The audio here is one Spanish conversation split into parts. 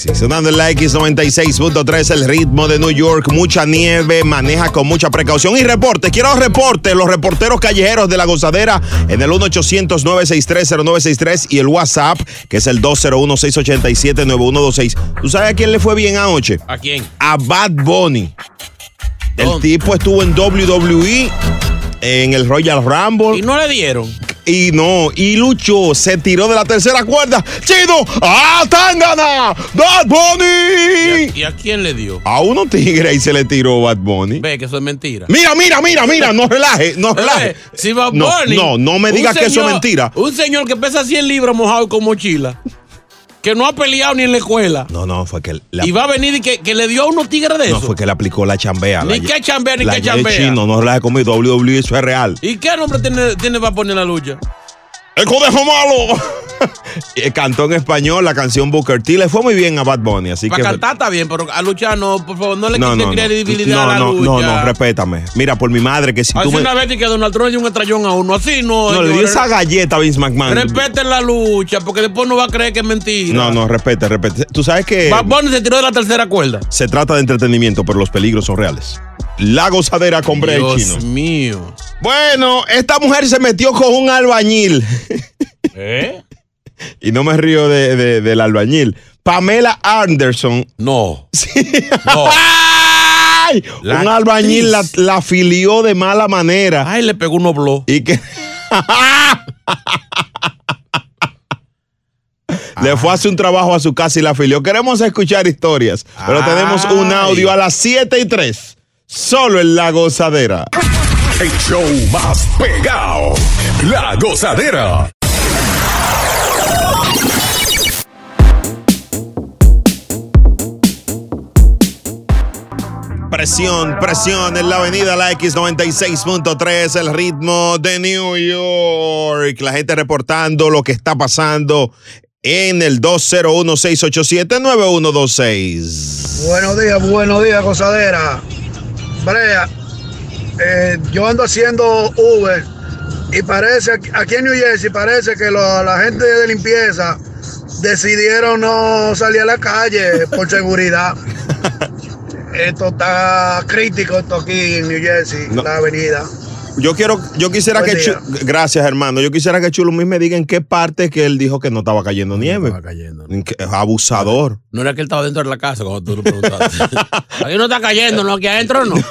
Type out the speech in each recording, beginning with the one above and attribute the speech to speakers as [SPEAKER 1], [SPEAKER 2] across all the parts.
[SPEAKER 1] Sonando en la X96.3, el ritmo de New York. Mucha nieve, maneja con mucha precaución. Y reporte, quiero reporte. Los reporteros callejeros de la gozadera en el 1-800-963-0963 y el WhatsApp, que es el 201-687-9126. ¿Tú sabes a quién le fue bien anoche?
[SPEAKER 2] ¿A quién?
[SPEAKER 1] A Bad Bunny. El tipo estuvo en WWE, en el Royal Rumble.
[SPEAKER 2] Y no le dieron.
[SPEAKER 1] Y no, y luchó, se tiró de la tercera cuerda. ¡Chido! ¡Ah, Tangana! ¡Bad Bunny!
[SPEAKER 2] ¿Y a quién le dio?
[SPEAKER 1] A uno tigre y se le tiró Bad Bunny.
[SPEAKER 2] Ve que eso es mentira.
[SPEAKER 1] Mira, mira, mira, mira, no relaje, no relaje.
[SPEAKER 2] Eh, Si Bad
[SPEAKER 1] No,
[SPEAKER 2] Bunny,
[SPEAKER 1] no, no me
[SPEAKER 2] un
[SPEAKER 1] digas que eso es mentira.
[SPEAKER 2] Un señor que pesa 100 libras mojado con mochila. Que no ha peleado ni en la escuela.
[SPEAKER 1] No, no, fue que la-
[SPEAKER 2] Y va a venir y que, que le dio a unos tigres de
[SPEAKER 1] no
[SPEAKER 2] eso.
[SPEAKER 1] fue que le aplicó la chambea.
[SPEAKER 2] Ni
[SPEAKER 1] la-
[SPEAKER 2] que chambea, ni
[SPEAKER 1] la
[SPEAKER 2] que
[SPEAKER 1] de
[SPEAKER 2] chambea.
[SPEAKER 1] chino, no relaje conmigo, WWE, eso es real.
[SPEAKER 2] ¿Y qué nombre tiene, tiene para poner la lucha?
[SPEAKER 1] ¡El conejo malo! Eh, Cantó en español la canción Booker T. Le fue muy bien a Bad Bunny, así
[SPEAKER 2] Para
[SPEAKER 1] que.
[SPEAKER 2] cantar está bien, pero a luchar no, por favor, no le
[SPEAKER 1] No, no, no.
[SPEAKER 2] credibilidad
[SPEAKER 1] No,
[SPEAKER 2] a la
[SPEAKER 1] no,
[SPEAKER 2] lucha.
[SPEAKER 1] no, no, respétame. Mira, por mi madre, que si
[SPEAKER 2] Así
[SPEAKER 1] tú me.
[SPEAKER 2] una vez que Donald Trump le dio un estrellón a uno, así no.
[SPEAKER 1] No, le di
[SPEAKER 2] señores.
[SPEAKER 1] esa galleta a Vince McMahon.
[SPEAKER 2] Respeten la lucha, porque después no va a creer que es mentira.
[SPEAKER 1] No, no, respete, respete. Tú sabes que
[SPEAKER 2] Bad Bunny se tiró de la tercera cuerda.
[SPEAKER 1] se trata de entretenimiento, pero los peligros son reales. La gozadera con Brea y
[SPEAKER 2] Dios
[SPEAKER 1] Chino.
[SPEAKER 2] mío.
[SPEAKER 1] Bueno, esta mujer se metió con un albañil.
[SPEAKER 2] ¿Eh?
[SPEAKER 1] y no me río de- de- del albañil. Pamela Anderson.
[SPEAKER 2] No.
[SPEAKER 1] No. ¡Ay!
[SPEAKER 2] La
[SPEAKER 1] un albañil la,
[SPEAKER 2] actriz.
[SPEAKER 1] la afilió de mala manera.
[SPEAKER 2] Ay, le pegó unos blow.
[SPEAKER 1] Y que. Le fue a hacer un trabajo a su casa y la afilió. Queremos escuchar historias, pero tenemos un audio a las 7 y 3. Solo en la gozadera.
[SPEAKER 3] El show más pegado. La gozadera.
[SPEAKER 1] Presión, presión en la avenida La X96.3, el ritmo de New York. La gente reportando lo que está pasando en el 201-687-9126.
[SPEAKER 4] Buenos días, buenos días, gozadera. Brea, eh, yo ando haciendo Uber y parece, aquí en New Jersey, parece que lo- la gente de limpieza decidieron no salir a la calle por seguridad. esto está crítico, esto aquí en New Jersey,
[SPEAKER 1] No.
[SPEAKER 4] la avenida.
[SPEAKER 1] Yo quiero, yo quisiera
[SPEAKER 4] Buen
[SPEAKER 1] que
[SPEAKER 4] día.
[SPEAKER 1] Chu- gracias hermano, yo quisiera que Chulo me diga en qué parte que él dijo que no estaba cayendo nieve.
[SPEAKER 2] Estaba cayendo.
[SPEAKER 1] En qué- abusador.
[SPEAKER 2] No era que él estaba dentro de la casa cuando tú lo preguntaste. Aquí no está cayendo, ¿no? Aquí adentro no.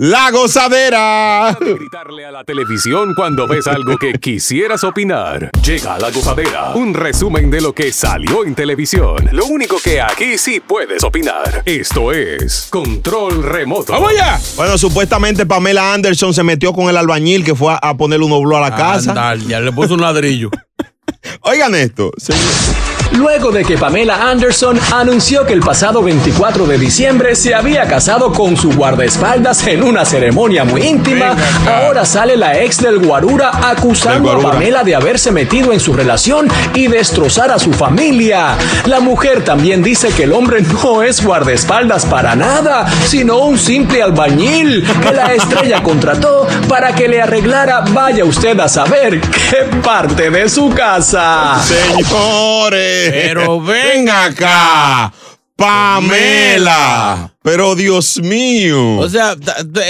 [SPEAKER 1] La gozadera.
[SPEAKER 3] De gritarle a la televisión cuando ves algo que quisieras opinar. Llega a la gozadera. Un resumen de lo que salió en televisión. Lo único que aquí sí puedes opinar. Esto es Control Remoto.
[SPEAKER 2] ¡Vamos allá!
[SPEAKER 1] Bueno, supuestamente Pamela Anderson se metió con el albañil que fue a, a ponerle un obló a la casa.
[SPEAKER 2] Ya le puso un ladrillo.
[SPEAKER 1] Oigan esto, señor.
[SPEAKER 5] Luego de que Pamela Anderson anunció que el pasado 24 de diciembre se había casado con su guardaespaldas en una ceremonia muy íntima, ahora sale la ex del Guarura acusando a Pamela de haberse metido en su relación y destrozar a su familia. La mujer también dice que el hombre no es guardaespaldas para nada, sino un simple albañil que la estrella contrató para que le arreglara, vaya usted a saber qué parte de su casa.
[SPEAKER 1] Señores.
[SPEAKER 2] Pero
[SPEAKER 1] ven acá. Pamela. Pero Dios mío.
[SPEAKER 2] O sea,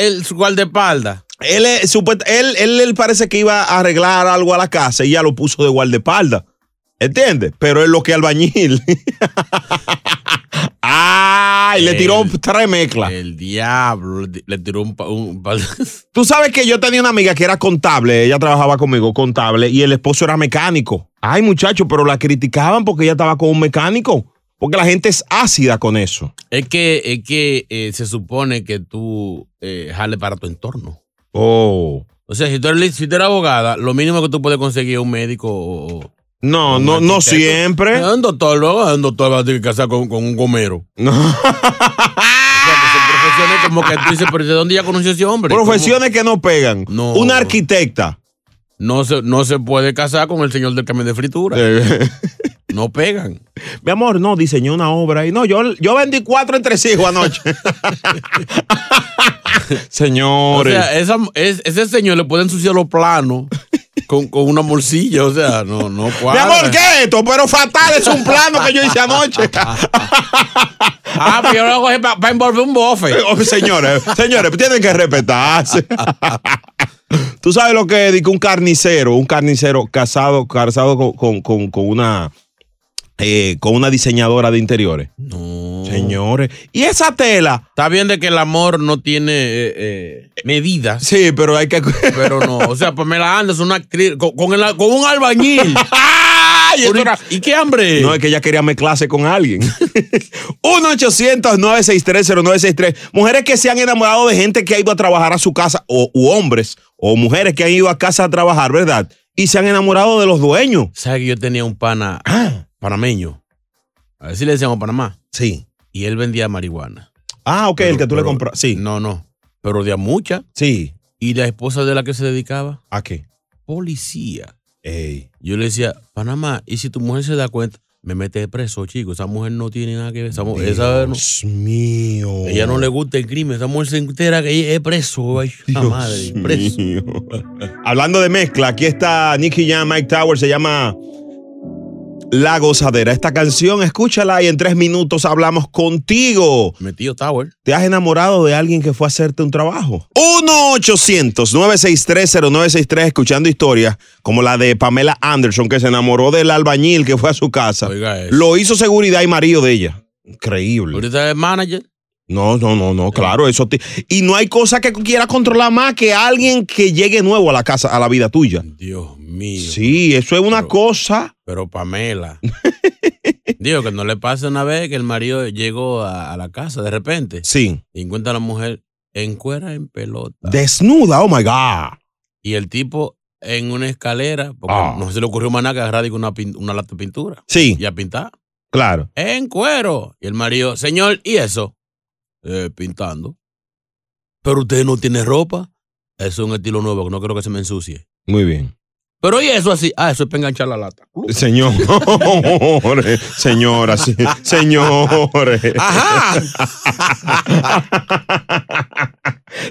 [SPEAKER 2] el, su guardaespaldas.
[SPEAKER 1] él, él, él, él parece que iba a arreglar algo a la casa y ya lo puso de guardaespaldas. ¿Entiendes? Pero es lo que albañil. Ay, le tiró tres mezclas.
[SPEAKER 2] El diablo le- tiró un, un pa-
[SPEAKER 1] Tú sabes que yo tenía una amiga que era contable, ella trabajaba conmigo contable y el esposo era mecánico. Ay, muchacho, pero la criticaban porque ella estaba con un mecánico. Porque la gente es ácida con eso.
[SPEAKER 2] Es que, es que eh, se supone que tú eh, jales para tu entorno.
[SPEAKER 1] Oh.
[SPEAKER 2] O sea, si tú, eres, si tú eres abogada, lo mínimo que tú puedes conseguir es un médico o,
[SPEAKER 1] No, no, no siempre.
[SPEAKER 2] Un doctor, luego un doctor va a tener que casar con, con un gomero.
[SPEAKER 1] No.
[SPEAKER 2] O sea, que son profesiones como que tú dices, pero ¿de dónde ya conoció ese hombre?
[SPEAKER 1] Profesiones que no pegan.
[SPEAKER 2] No.
[SPEAKER 1] Una arquitecta.
[SPEAKER 2] No se, no se puede casar con el señor del camión de fritura.
[SPEAKER 1] Eh,
[SPEAKER 2] No pegan.
[SPEAKER 1] Mi amor, no, diseñó una obra y no, yo, yo vendí cuatro entre hijos anoche.
[SPEAKER 2] O
[SPEAKER 1] Señores.
[SPEAKER 2] sea, esa, es- ese señor le puede ensuciar los planos con, con una morcilla. O sea, no, no
[SPEAKER 1] Mi
[SPEAKER 2] cuadra.
[SPEAKER 1] amor, ¿qué es esto? Pero fatal, es un plano que yo hice anoche.
[SPEAKER 2] Ah, pero yo lo cogí para envolver un bofe.
[SPEAKER 1] Oh, señores, señores, tienen que respetarse. Tú sabes lo que es un carnicero, un carnicero casado, casado con, con- con- con una eh, con una diseñadora de interiores.
[SPEAKER 2] No.
[SPEAKER 1] Señores. Y esa tela.
[SPEAKER 2] Está bien de que el amor no tiene eh, eh, medidas.
[SPEAKER 1] Sí, pero hay que.
[SPEAKER 2] Pero no, o sea, Pamela Anderson, una actriz, con, con el- con un albañil.
[SPEAKER 1] ¡Ay! era-
[SPEAKER 2] ¿Y qué hambre?
[SPEAKER 1] No, es que ella quería mezclarse con alguien. 1-800-963-0963. Mujeres que se han enamorado de gente que ha ido a trabajar a su casa, o u hombres, o mujeres que han ido a casa a trabajar, ¿verdad? Y se han enamorado de los dueños.
[SPEAKER 2] ¿Sabes que yo tenía un pana panameño? A ver si le decíamos Panamá.
[SPEAKER 1] Sí.
[SPEAKER 2] Y él vendía marihuana.
[SPEAKER 1] Ah, ok, el que tú le compras. Sí.
[SPEAKER 2] No, no. Pero de a mucha.
[SPEAKER 1] Sí.
[SPEAKER 2] ¿Y la esposa de la que se dedicaba?
[SPEAKER 1] ¿A qué?
[SPEAKER 2] Policía.
[SPEAKER 1] Ey.
[SPEAKER 2] Yo le decía, Panamá, ¿y si tu mujer se da cuenta? Me mete preso, chico. Esa mujer no tiene nada que ver. Esa, esa no-
[SPEAKER 1] Dios mío.
[SPEAKER 2] ella no le gusta el crimen. Esa mujer se entera que ella es preso. Ay, la
[SPEAKER 1] Dios
[SPEAKER 2] madre, preso.
[SPEAKER 1] mío. Hablando de mezcla, aquí está Nicky Jam, Mike Tower, se llama La Gozadera. Esta canción, escúchala y en tres minutos hablamos contigo.
[SPEAKER 2] Metido Tower.
[SPEAKER 1] ¿Te has enamorado de alguien que fue a hacerte un trabajo? 1-800-963-0963, escuchando historias como la de Pamela Anderson, que se enamoró del albañil que fue a su casa.
[SPEAKER 2] Oiga eso.
[SPEAKER 1] Lo hizo seguridad y marido de ella. Increíble.
[SPEAKER 2] Ahorita es manager.
[SPEAKER 1] No, no, no, no, claro, eso. te- y no hay cosa que quiera controlar más que alguien que llegue nuevo a la casa, a la vida tuya.
[SPEAKER 2] Dios mío.
[SPEAKER 1] Sí, eso es una
[SPEAKER 2] Pero-
[SPEAKER 1] cosa.
[SPEAKER 2] Pero Pamela. Digo, que no le pase una vez que el marido llegó a, a la casa de repente
[SPEAKER 1] Sí.
[SPEAKER 2] y encuentra a la mujer en cuera en pelota.
[SPEAKER 1] Desnuda, oh my God.
[SPEAKER 2] y el tipo en una escalera, porque
[SPEAKER 1] Ah.
[SPEAKER 2] no se le ocurrió más nada que agarrar una, una lata de pintura
[SPEAKER 1] Sí,
[SPEAKER 2] y a pintar.
[SPEAKER 1] claro.
[SPEAKER 2] En cuero. Y el marido, señor, ¿y eso? "Eh, pintando. Pero usted no tiene ropa. Eso es un estilo nuevo, que no quiero que se me ensucie.
[SPEAKER 1] Muy bien.
[SPEAKER 2] Pero ¿y eso así? Ah, eso es para enganchar la lata.
[SPEAKER 1] Señor, señora, sí, señores.
[SPEAKER 2] Ajá.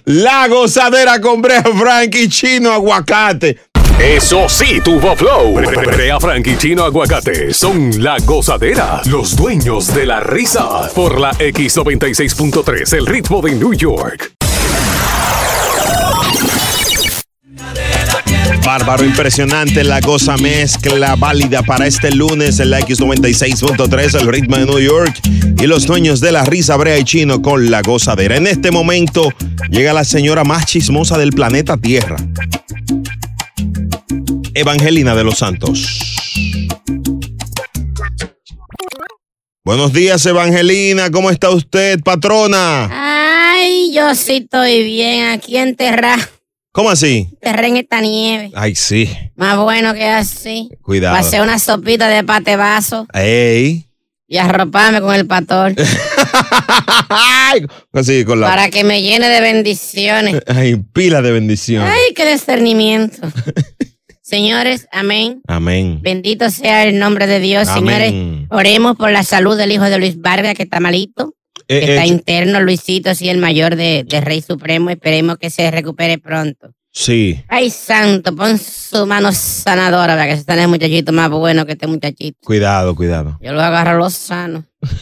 [SPEAKER 1] La gozadera con Brea Frank y Chino Aguacate.
[SPEAKER 3] Eso sí, tuvo flow. Brea Frank y Chino Aguacate son la gozadera, los dueños de la risa. Por la X96.3, el ritmo de New York.
[SPEAKER 1] Bárbaro, impresionante la cosa mezcla válida para este lunes en la X96.3, el ritmo de New York y los dueños de la risa Brea y Chino con la gozadera. En este momento llega la señora más chismosa del planeta Tierra, Evangelina de los Santos. Buenos días, Evangelina. ¿Cómo está usted, patrona?
[SPEAKER 6] Ay, yo sí estoy bien aquí enterrada.
[SPEAKER 1] ¿Cómo así?
[SPEAKER 6] Enterré en esta nieve.
[SPEAKER 1] Ay, sí.
[SPEAKER 6] Más bueno que así.
[SPEAKER 1] Cuidado.
[SPEAKER 6] Pasé una sopita de pate vaso
[SPEAKER 1] Ey.
[SPEAKER 6] y arroparme con el pastor
[SPEAKER 1] Ay, así con la.
[SPEAKER 6] para que me llene de bendiciones.
[SPEAKER 1] Ay, pila de bendición.
[SPEAKER 6] Ay, qué discernimiento. Señores, amén.
[SPEAKER 1] Amén.
[SPEAKER 6] Bendito sea el nombre de Dios.
[SPEAKER 1] Amén.
[SPEAKER 6] Señores, oremos por la salud del hijo de Luis Vargas, que está malito.
[SPEAKER 1] Eh,
[SPEAKER 6] que está
[SPEAKER 1] eh,
[SPEAKER 6] interno, Luisito, sí, el mayor de, de Rey Supremo. Esperemos que se recupere pronto.
[SPEAKER 1] sí.
[SPEAKER 6] Ay, santo, pon su mano sanadora para que se estén el muchachito más bueno que este muchachito.
[SPEAKER 1] Cuidado, cuidado.
[SPEAKER 6] Yo lo agarro los sano.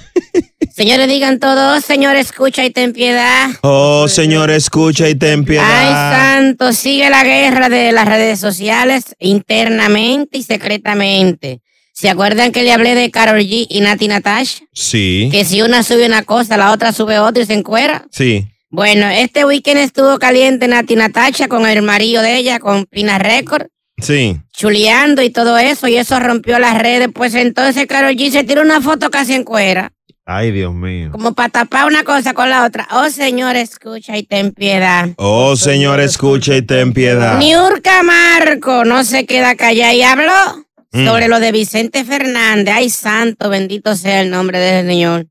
[SPEAKER 6] Señores, digan todos, Señor, escucha y ten piedad.
[SPEAKER 1] Oh, Señor, escucha y ten
[SPEAKER 6] Ay,
[SPEAKER 1] piedad.
[SPEAKER 6] santo, sigue la guerra de las redes sociales internamente y secretamente. ¿Se acuerdan que le hablé de Carol G y Nati Natasha?
[SPEAKER 1] Sí.
[SPEAKER 6] Que si una sube una cosa, la otra sube otra y se encuera.
[SPEAKER 1] Sí.
[SPEAKER 6] Bueno, este weekend estuvo caliente Nati Natasha con el marido de ella, con Pina Record,
[SPEAKER 1] Sí.
[SPEAKER 6] chuleando y todo eso, y eso rompió las redes. Pues entonces Carol G se tiró una foto casi en cuera,
[SPEAKER 1] Ay, Dios mío.
[SPEAKER 6] como para tapar una cosa con la otra. Oh, Señor, escucha y ten piedad.
[SPEAKER 1] Oh, Señor, escucha y ten piedad.
[SPEAKER 6] Niurka Marco no se queda callada y habló.
[SPEAKER 1] Mm.
[SPEAKER 6] sobre lo de Vicente Fernández. Ay, santo, bendito sea el nombre del Señor.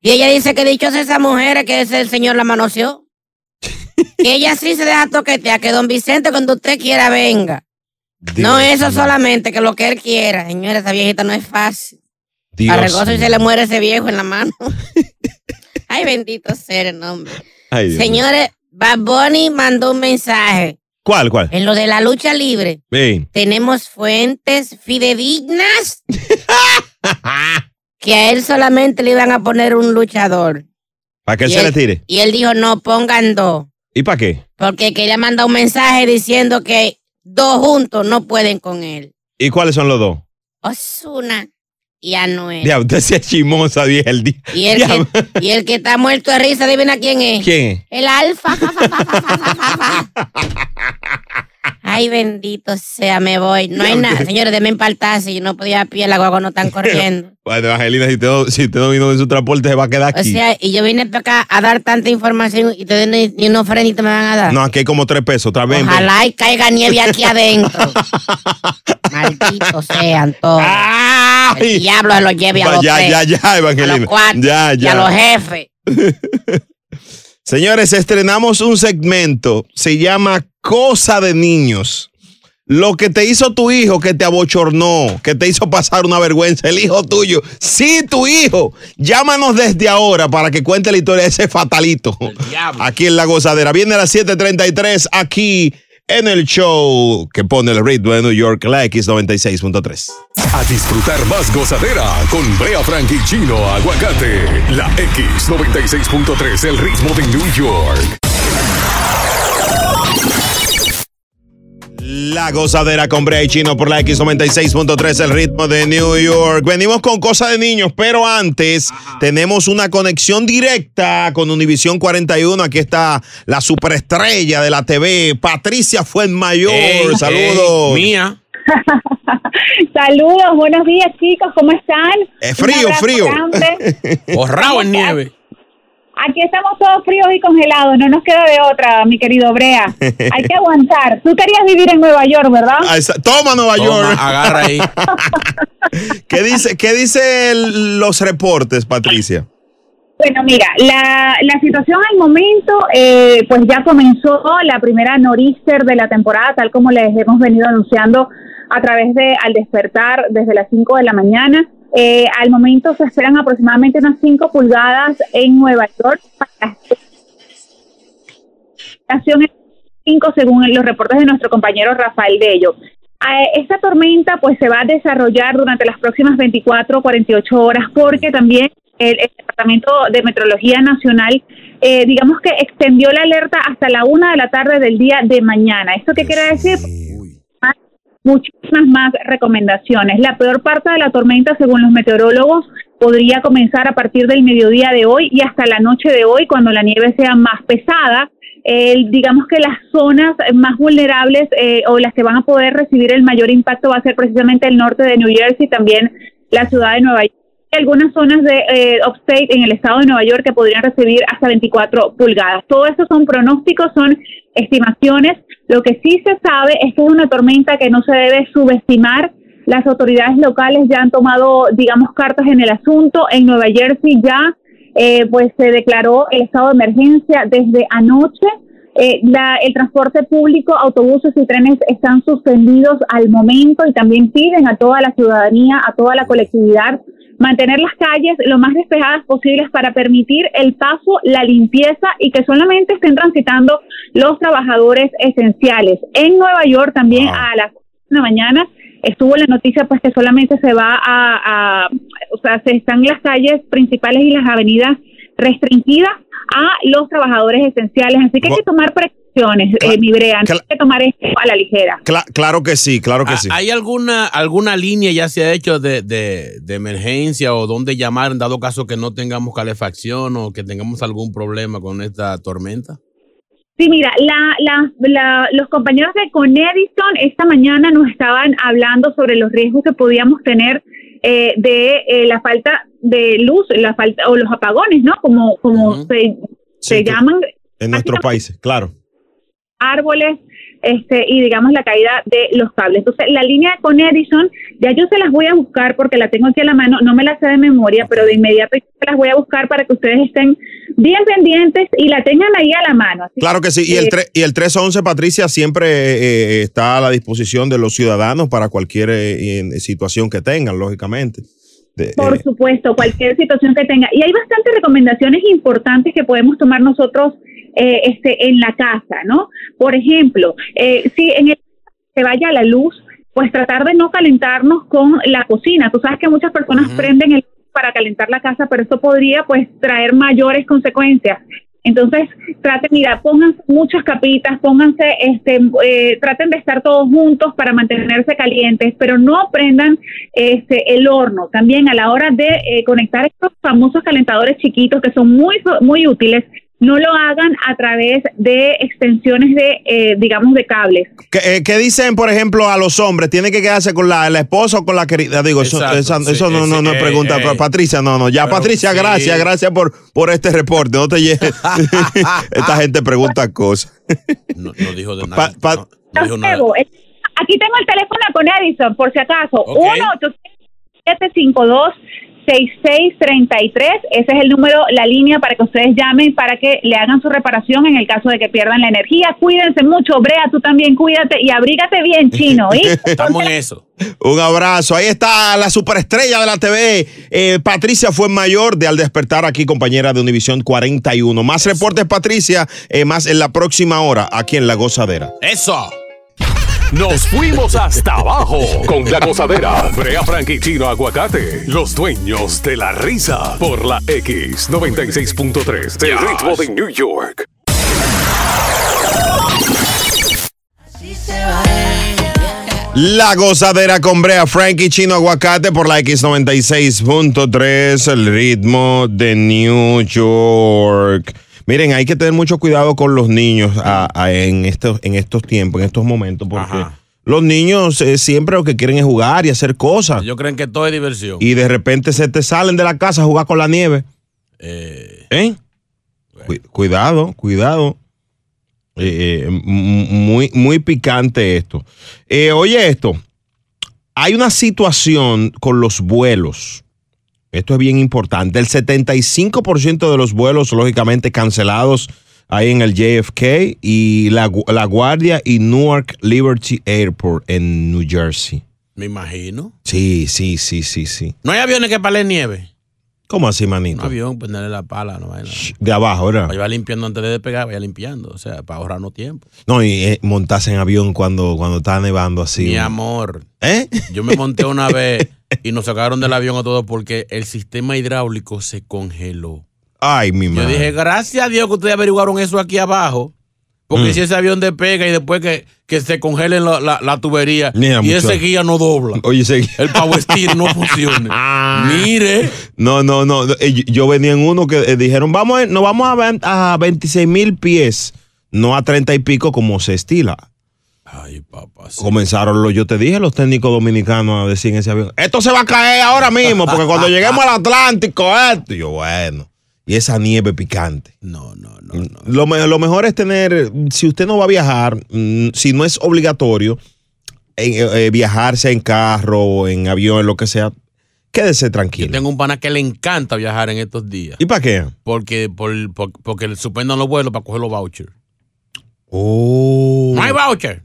[SPEAKER 6] Y ella dice que dichosa esa mujer que ese el Señor la manoseó. que ella sí se deja toquetear, que don Vicente cuando usted quiera venga. no eso solamente, que lo que él quiera. Señora, esa viejita no es fácil.
[SPEAKER 1] Dios
[SPEAKER 6] Arregoso y se le muere ese viejo en la mano. Ay, bendito sea el nombre.
[SPEAKER 1] Ay.
[SPEAKER 6] Señores, Bad Bunny mandó un mensaje.
[SPEAKER 1] ¿Cuál, cuál?
[SPEAKER 6] En lo de la lucha libre, tenemos fuentes fidedignas que a él solamente le iban a poner un luchador.
[SPEAKER 1] Para que él se tire.
[SPEAKER 6] Y él dijo, no, pongan dos.
[SPEAKER 1] ¿Y para qué?
[SPEAKER 6] Porque quería mandar un mensaje diciendo que dos juntos no pueden con él.
[SPEAKER 1] ¿Y cuáles son los dos?
[SPEAKER 6] Osuna y Anuel.
[SPEAKER 1] Ya, usted se chimosa, vieja el día.
[SPEAKER 6] Y el, que, y el que está muerto de risa, adivina quién es.
[SPEAKER 1] ¿Quién es?
[SPEAKER 6] El alfa. Ay, bendito sea, me voy. No hay nada. Señores, déme empaltar si yo no podía a pie, la guagua no están corriendo.
[SPEAKER 1] Bueno, Angelina, si usted, si usted no vino en su transporte, se va a quedar
[SPEAKER 6] O
[SPEAKER 1] aquí.
[SPEAKER 6] sea, y yo vine para acá a dar tanta información y ustedes ni, ni una ofrendita me van a dar.
[SPEAKER 1] no, aquí hay como tres pesos. Otra vez.
[SPEAKER 6] Ojalá y caiga nieve aquí adentro. Malditos sean todos. El diablo se los lleve a los
[SPEAKER 1] ya,
[SPEAKER 6] tres,
[SPEAKER 1] ya, ya,
[SPEAKER 6] a
[SPEAKER 1] Evangelina.
[SPEAKER 6] los cuatro
[SPEAKER 1] Ya,
[SPEAKER 6] y a los
[SPEAKER 1] ya.
[SPEAKER 6] jefes.
[SPEAKER 1] Señores, estrenamos un segmento. Se llama Cosa de Niños. Lo que te hizo tu hijo, que te abochornó, que te hizo pasar una vergüenza, el hijo tuyo. Sí, tu hijo. Llámanos desde ahora para que cuente la historia de ese fatalito. Aquí en La Gozadera. Viene a las 7:33 aquí en el show que pone el ritmo de New York, la X96.3.
[SPEAKER 3] A disfrutar más gozadera con Brea Frank y Chino Aguacate. La X96.3, el ritmo de New York.
[SPEAKER 1] La gozadera con Brea y Chino por la X96.3, el ritmo de New York. Venimos con cosas de niños, pero antes tenemos una conexión directa con Univisión 41. Aquí está la superestrella de la TV, Patricia Fuenmayor.
[SPEAKER 2] Ey,
[SPEAKER 1] Saludos.
[SPEAKER 2] mía.
[SPEAKER 7] Saludos, buenos días chicos, ¿cómo están?
[SPEAKER 1] Eh, frío, frío.
[SPEAKER 2] Borrado en nieve.
[SPEAKER 7] Aquí estamos todos fríos y congelados, no nos queda de otra, mi querido Brea. Hay que aguantar. Tú querías vivir en Nueva York, ¿verdad?
[SPEAKER 1] Ah, Toma Nueva
[SPEAKER 2] Toma,
[SPEAKER 1] York.
[SPEAKER 2] agarra ahí.
[SPEAKER 1] ¿Qué dice, qué dice el- los reportes, Patricia?
[SPEAKER 7] Bueno, mira, la, la situación al momento, eh, pues ya comenzó la primera norister de la temporada, tal como les hemos venido anunciando a través de Al Despertar desde las 5 de la mañana. Eh, al momento se esperan aproximadamente unas 5 pulgadas en Nueva York. Para estación 5 según los reportes de nuestro compañero Rafael Bello. Eh, esta tormenta pues se va a desarrollar durante las próximas 24 o 48 horas porque también el, el Departamento de Meteorología Nacional eh, digamos que extendió la alerta hasta la una de la tarde del día de mañana. ¿Esto qué quiere decir? Muchísimas más recomendaciones. La peor parte de la tormenta, según los meteorólogos, podría comenzar a partir del mediodía de hoy y hasta la noche de hoy, cuando la nieve sea más pesada. Eh, digamos que las zonas más vulnerables eh, o las que van a poder recibir el mayor impacto va a ser precisamente el norte de New Jersey, también la ciudad de Nueva York. Algunas zonas de eh, upstate en el estado de Nueva York que podrían recibir hasta 24 pulgadas. Todo eso son pronósticos, son estimaciones. Lo que sí se sabe es que es una tormenta que no se debe subestimar. Las autoridades locales ya han tomado, digamos, cartas en el asunto. En Nueva Jersey ya, eh, pues, se declaró el estado de emergencia desde anoche. Eh, la, el transporte público, autobuses y trenes están suspendidos al momento y también piden a toda la ciudadanía, a toda la colectividad, mantener las calles lo más despejadas posibles para permitir el paso, la limpieza y que solamente estén transitando los trabajadores esenciales. En Nueva York también a las de la mañana estuvo la noticia pues que solamente se va a, a, o sea, se están las calles principales y las avenidas restringidas a los trabajadores esenciales, así que hay que tomar
[SPEAKER 1] Cla-
[SPEAKER 7] eh, mi Brea, no
[SPEAKER 1] cla-
[SPEAKER 7] hay que tomar esto a la ligera.
[SPEAKER 1] Cla- claro que sí, claro que sí.
[SPEAKER 2] ¿Hay alguna, alguna línea ya se ha hecho de, de, de emergencia o dónde llamar en dado caso que no tengamos calefacción o que tengamos algún problema con esta tormenta?
[SPEAKER 7] Sí, mira, la, la, la- los compañeros de Conedison esta mañana nos estaban hablando sobre los riesgos que podíamos tener eh, de eh, la falta de luz, la falta o los apagones, ¿no? Como como se, se
[SPEAKER 1] Sí,
[SPEAKER 7] llaman.
[SPEAKER 1] en nuestro país, claro.
[SPEAKER 7] Árboles este, y digamos la caída de los cables. Entonces, la línea con Edison, ya yo se las voy a buscar porque la tengo aquí a la mano, no me la sé de memoria, pero de inmediato se las voy a buscar para que ustedes estén bien pendientes y la tengan ahí a la mano. Así
[SPEAKER 1] Claro que sí. Y el,
[SPEAKER 7] Eh,
[SPEAKER 1] y el 311, Patricia, siempre eh, está a la disposición de los ciudadanos para cualquier eh, situación que tengan, lógicamente. De-
[SPEAKER 7] Por
[SPEAKER 1] eh,
[SPEAKER 7] supuesto, cualquier situación que tenga. Y hay bastantes recomendaciones importantes que podemos tomar nosotros eh, este, en la casa, ¿no? Por ejemplo, eh, si en el se vaya la luz, pues tratar de no calentarnos con la cocina. Tú sabes que muchas personas prenden el para calentar la casa, pero esto podría pues traer mayores consecuencias. Entonces, traten, mira, pónganse muchas capitas, pónganse, este, eh, traten de estar todos juntos para mantenerse calientes, pero no prendan este, el horno. También a la hora de eh, conectar estos famosos calentadores chiquitos que son muy, muy útiles, no lo hagan a través de extensiones de, eh, digamos, de cables.
[SPEAKER 1] ¿Qué, eh, ¿Qué, dicen, por ejemplo, a los hombres? ¿Tienen que quedarse con la, la esposa o con la querida? Digo, eso, eso, no, es, no, no pregunta.
[SPEAKER 2] Eh, eh.
[SPEAKER 1] Patricia, no, no. Ya, Patricia, gracias, gracias por, por este reporte. No te lleves. Esta gente pregunta cosas.
[SPEAKER 2] no, dijo de nada.
[SPEAKER 7] Aquí tengo el teléfono con Edison, por si acaso.
[SPEAKER 2] Okay.
[SPEAKER 7] 1 752 6633. Ese es el número, la línea para que ustedes llamen, para que le hagan su reparación en el caso de que pierdan la energía. Cuídense mucho, Brea, tú también cuídate y abrígate bien, chino. ¿y?
[SPEAKER 2] Estamos en eso.
[SPEAKER 1] Un abrazo. Ahí está la superestrella de la TV, eh, Patricia fue mayor de Al Despertar aquí, compañera de Univisión 41. Más reportes, Patricia, eh, más en la próxima hora aquí en La Gozadera.
[SPEAKER 2] Eso.
[SPEAKER 3] Nos fuimos hasta abajo con la gozadera. Brea Frank y Chino Aguacate, los dueños de la risa. Por la X96.3 del ritmo de New York.
[SPEAKER 1] La Gozadera con Brea Frank y Chino Aguacate por la X96.3, el ritmo de New York. Miren, hay que tener mucho cuidado con los niños a- a- en, estos, en estos tiempos, en estos momentos, porque
[SPEAKER 2] Ajá.
[SPEAKER 1] los niños eh, siempre lo que quieren es jugar y hacer cosas.
[SPEAKER 2] Ellos creen que todo es diversión.
[SPEAKER 1] y de repente se te salen de la casa a jugar con la nieve.
[SPEAKER 2] Eh,
[SPEAKER 1] ¿Eh? Cu- cuidado, cuidado. Eh, eh, muy, muy picante esto. Oye esto, hay una situación con los vuelos. Esto es bien importante. El 75% de los vuelos, lógicamente, cancelados ahí en el JFK y la, la Guardia y Newark Liberty Airport en New Jersey.
[SPEAKER 2] me imagino.
[SPEAKER 1] Sí, sí, sí, sí, sí.
[SPEAKER 2] No hay aviones que palen nieve.
[SPEAKER 1] ¿Cómo así,
[SPEAKER 2] Un
[SPEAKER 1] manito?
[SPEAKER 2] avión, ponerle la pala, no vaina.
[SPEAKER 1] De abajo, ¿verdad?
[SPEAKER 2] Vaya limpiando antes de despegar, vaya limpiando. O sea, para ahorrarnos tiempo.
[SPEAKER 1] No, y eh, montarse en avión cuando, cuando está nevando así.
[SPEAKER 2] Mi amor,
[SPEAKER 1] ¿Eh?
[SPEAKER 2] yo me monté una vez y nos sacaron del avión a todos porque el sistema hidráulico se congeló.
[SPEAKER 1] Ay, mi
[SPEAKER 2] Yo
[SPEAKER 1] madre.
[SPEAKER 2] dije, gracias a Dios que ustedes averiguaron eso aquí abajo. Porque
[SPEAKER 1] Mm.
[SPEAKER 2] si ese avión despega y después que, que se congelen la, la- la tubería y ese guía no dobla,
[SPEAKER 1] Oye, sí.
[SPEAKER 2] el power steer no funciona. Mire,
[SPEAKER 1] No, no, no. eh, yo- Yo venía en uno que eh, dijeron, vamos, nos vamos a, a 26 mil pies, no a 30 y pico como se estila.
[SPEAKER 2] Ay papá, sí.
[SPEAKER 1] Comenzaron, los, yo te dije, los técnicos dominicanos a decir en ese avión, esto se va a caer ahora mismo, porque cuando lleguemos al Atlántico, esto. Y yo, bueno. Y esa nieve picante.
[SPEAKER 2] no, no, no, no.
[SPEAKER 1] Lo, me- lo mejor es tener, si usted no va a viajar, mm, si no es obligatorio, en, eh, viajarse en carro o en avión, lo que sea, quédese
[SPEAKER 2] Yo
[SPEAKER 1] tranquilo.
[SPEAKER 2] tengo un pana que le encanta viajar en estos días.
[SPEAKER 1] ¿Y para qué?
[SPEAKER 2] Porque, por, por- porque suspendan los vuelos para coger los vouchers.
[SPEAKER 1] Oh.
[SPEAKER 2] No hay voucher.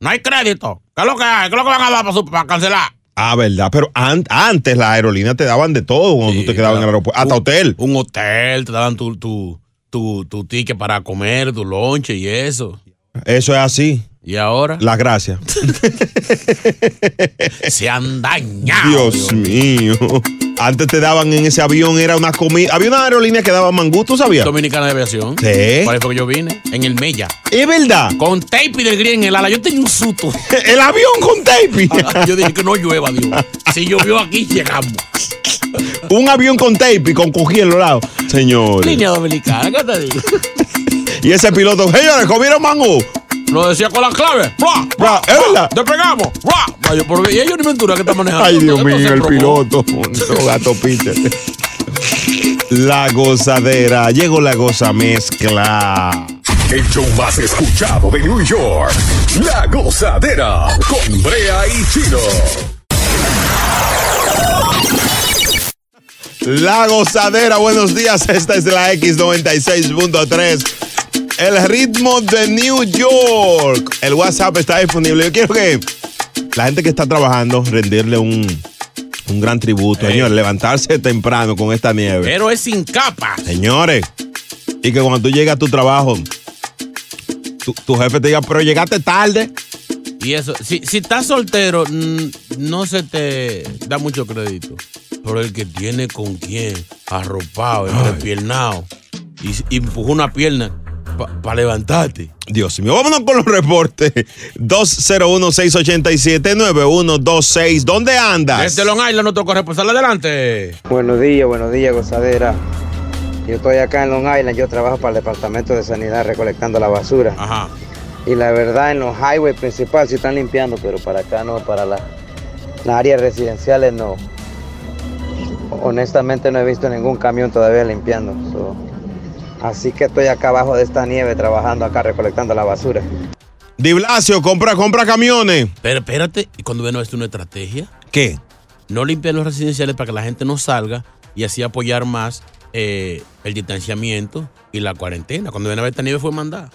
[SPEAKER 2] No hay crédito. ¿Qué es lo que hay? ¿Qué es lo que van a dar para, su- para cancelar?
[SPEAKER 1] Ah, verdad, pero an- antes las aerolíneas te daban de todo cuando
[SPEAKER 2] Sí,
[SPEAKER 1] tú te quedabas en el aeropuerto, hasta
[SPEAKER 2] Un-
[SPEAKER 1] hotel.
[SPEAKER 2] Un hotel, te daban tu, tu, tu, tu ticket para comer, tu lonche y eso.
[SPEAKER 1] Eso es así.
[SPEAKER 2] Y ahora
[SPEAKER 1] Las gracias.
[SPEAKER 2] se han dañado.
[SPEAKER 1] Dios mío. Antes te daban en ese avión, era una comida. Había una aerolínea que daba mangú, ¿tú sabías?
[SPEAKER 2] Dominicana de aviación.
[SPEAKER 1] Sí.
[SPEAKER 2] Por fue que yo vine. En el Mella.
[SPEAKER 1] Es verdad.
[SPEAKER 2] Con tape y del gris en el ala. Yo tenía un susto.
[SPEAKER 1] El avión con tape.
[SPEAKER 2] yo dije que no llueva, Dios. Si llovió aquí, llegamos.
[SPEAKER 1] Un avión con tape y con cojí en los lados. Señores.
[SPEAKER 2] Línea dominicana, ¿qué te digo?
[SPEAKER 1] Y ese piloto, señores, comieron mango.
[SPEAKER 2] Lo decía con la clave. ¡Bra!
[SPEAKER 1] Bra, es verdad.
[SPEAKER 2] ¡Despegamos! ¡Bra! Vaya, pero- Y ellos ni ventura que está manejando.
[SPEAKER 1] Ay, Dios mío, el piloto. No, gato Peter. La gozadera. Llegó la goza mezcla.
[SPEAKER 3] El show más escuchado de New York. La gozadera con Brea y Chino.
[SPEAKER 1] La gozadera, buenos días. Esta es la X96.3. El ritmo de New York. El WhatsApp está disponible. Yo quiero que la gente que está trabajando rendirle un, un gran tributo,
[SPEAKER 2] Ey.
[SPEAKER 1] señor. Levantarse temprano con esta nieve.
[SPEAKER 2] Pero es sin capa.
[SPEAKER 1] Señores, y que cuando tú llegas a tu trabajo, tu, tu jefe te diga, pero llegaste tarde.
[SPEAKER 2] Y eso, si, si estás soltero, no se te da mucho crédito. Pero el que tiene con quién, arropado, empiernado, y, y empujó una pierna para levantarte.
[SPEAKER 1] Dios mío, vámonos con los reportes. 201-687-9126. ¿Dónde andas?
[SPEAKER 2] Desde Long Island, nuestro corresponsal, adelante.
[SPEAKER 8] Buenos días, buenos días, gozadera. Yo estoy acá en Long Island, yo trabajo para el Departamento de Sanidad recolectando la basura.
[SPEAKER 2] Ajá.
[SPEAKER 8] Y la verdad, en los highways principales sí están limpiando, pero para acá no, para la- las áreas residenciales no. Honestamente no he visto ningún camión todavía limpiando. so, Así que estoy acá abajo de esta nieve trabajando acá recolectando la basura.
[SPEAKER 1] Di Blasio, compra, compra camiones.
[SPEAKER 2] Pero espérate, ¿y cuando ven esto una estrategia?
[SPEAKER 1] ¿Qué?
[SPEAKER 2] No limpiar los residenciales para que la gente no salga y así apoyar más eh, el distanciamiento y la cuarentena. Cuando ven a ver esta nieve fue mandada.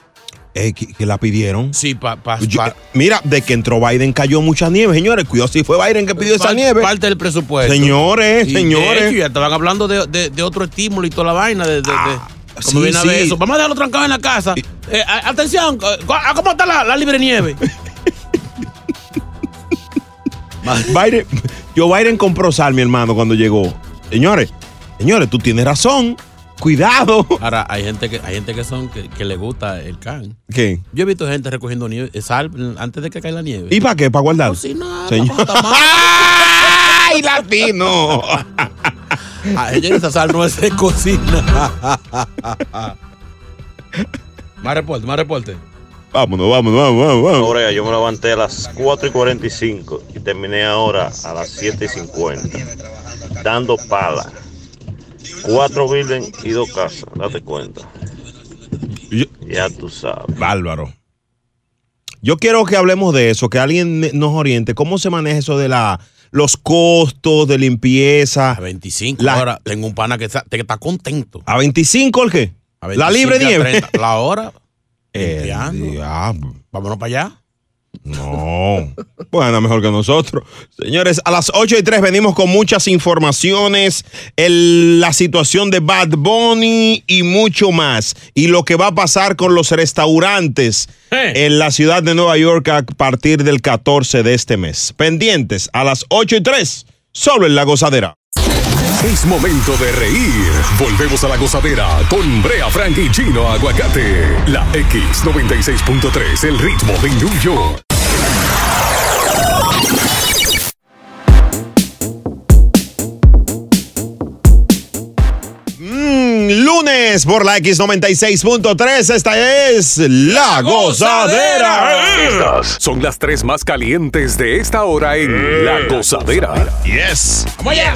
[SPEAKER 1] Eh, que, que la pidieron.
[SPEAKER 2] Sí, para... Pa,
[SPEAKER 1] Yo-
[SPEAKER 2] pa-
[SPEAKER 1] mira, de que entró Biden cayó mucha nieve, señores. Cuidado si fue Biden que pidió esa nieve.
[SPEAKER 2] Parte del presupuesto.
[SPEAKER 1] Señores,
[SPEAKER 2] Y de
[SPEAKER 1] señores.
[SPEAKER 2] hecho, ya estaban hablando de, de- de otro estímulo y toda la vaina. De, de- de-
[SPEAKER 1] Ah,
[SPEAKER 2] como
[SPEAKER 1] sí,
[SPEAKER 2] viene a ver eso. Vamos a dejarlo trancado en la casa. Eh, atención, ¿a ¿cómo está la, la libre nieve?
[SPEAKER 1] Biden, Joe Biden compró sal, mi hermano, cuando llegó. Señores, señores, tú tienes razón. Cuidado.
[SPEAKER 2] Ahora, hay gente que hay gente que son que, que le gusta el can.
[SPEAKER 1] ¿Qué?
[SPEAKER 2] Yo he visto gente recogiendo nieve, eh, sal antes de que caiga la nieve.
[SPEAKER 1] ¿Y para qué? ¿Para guardar? ¡Ay, latino!
[SPEAKER 2] A ella esa sal no se cocina. más reporte, más reporte.
[SPEAKER 1] vámonos, vámonos, vámonos, vamos.
[SPEAKER 9] Ahora yo me levanté a las 4 y 45 y terminé ahora a las 7 y 50. Dando pala. Cuatro buildings y dos casas, date cuenta.
[SPEAKER 1] Yo-
[SPEAKER 9] Ya tú sabes.
[SPEAKER 1] Bárbaro. Yo quiero que hablemos de eso, que alguien nos oriente. ¿Cómo se maneja eso de la, los costos de limpieza?
[SPEAKER 2] A 25
[SPEAKER 1] La-
[SPEAKER 2] ahora tengo un pana que está, que está contento.
[SPEAKER 1] ¿A 25 el qué?
[SPEAKER 2] A
[SPEAKER 1] La
[SPEAKER 2] 25
[SPEAKER 1] libre
[SPEAKER 2] y a
[SPEAKER 1] nieve.
[SPEAKER 2] 30. La hora.
[SPEAKER 1] El diablo.
[SPEAKER 2] Vámonos para allá.
[SPEAKER 1] No. Bueno, mejor que nosotros. Señores, a las 8 y 3 venimos con muchas informaciones, el- la situación de Bad Bunny y mucho más. Y lo que va a pasar con los restaurantes en la ciudad de Nueva York a partir del 14 de este mes. Pendientes a las 8 y 3, solo en La Gozadera.
[SPEAKER 3] Es momento de reír. Volvemos a la gozadera con Brea Frank y Chino Aguacate. La X96.3, el ritmo de New York.
[SPEAKER 1] Mm, lunes por la X96.3, esta es La Gozadera.
[SPEAKER 3] Estas son las tres más calientes de esta hora en La Gozadera.
[SPEAKER 1] Yes.
[SPEAKER 2] ¡Vamos allá!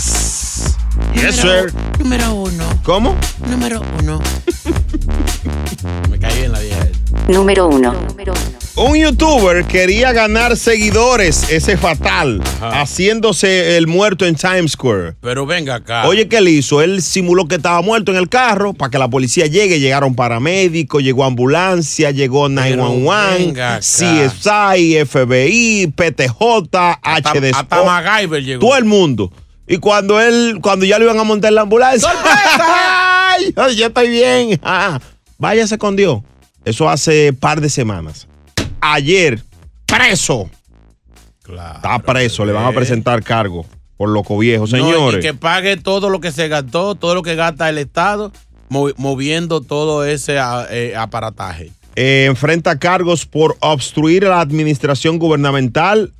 [SPEAKER 1] Yes, sir.
[SPEAKER 6] Número uno,
[SPEAKER 1] ¿Cómo?
[SPEAKER 6] número uno.
[SPEAKER 2] Me caí en la vieja.
[SPEAKER 10] Número 1.
[SPEAKER 1] Un youtuber quería ganar seguidores, ese fatal,
[SPEAKER 2] Ajá.
[SPEAKER 1] haciéndose el muerto en Times Square.
[SPEAKER 2] Pero venga acá.
[SPEAKER 1] Oye, ¿qué él hizo? Él simuló que estaba muerto en el carro para que la policía llegue. Llegaron paramédicos, llegó ambulancia, llegó 911,
[SPEAKER 2] venga acá.
[SPEAKER 1] CSI, FBI, PTJ,
[SPEAKER 2] hasta,
[SPEAKER 1] HD
[SPEAKER 2] hasta MacGyver llegó.
[SPEAKER 1] todo el mundo. Y cuando él, cuando ya lo iban a montar en la ambulancia, ¡Ay! ay, ya estoy bien. Ah, váyase con Dios. Eso hace par de semanas. Ayer, preso.
[SPEAKER 2] Claro,
[SPEAKER 1] Está preso, le van a presentar cargo por loco viejo,
[SPEAKER 2] No,
[SPEAKER 1] señores.
[SPEAKER 2] y que pague todo lo que se gastó, todo lo que gasta el Estado, movi- moviendo todo ese a- eh, aparataje.
[SPEAKER 1] Eh, enfrenta cargos por obstruir a la administración gubernamental,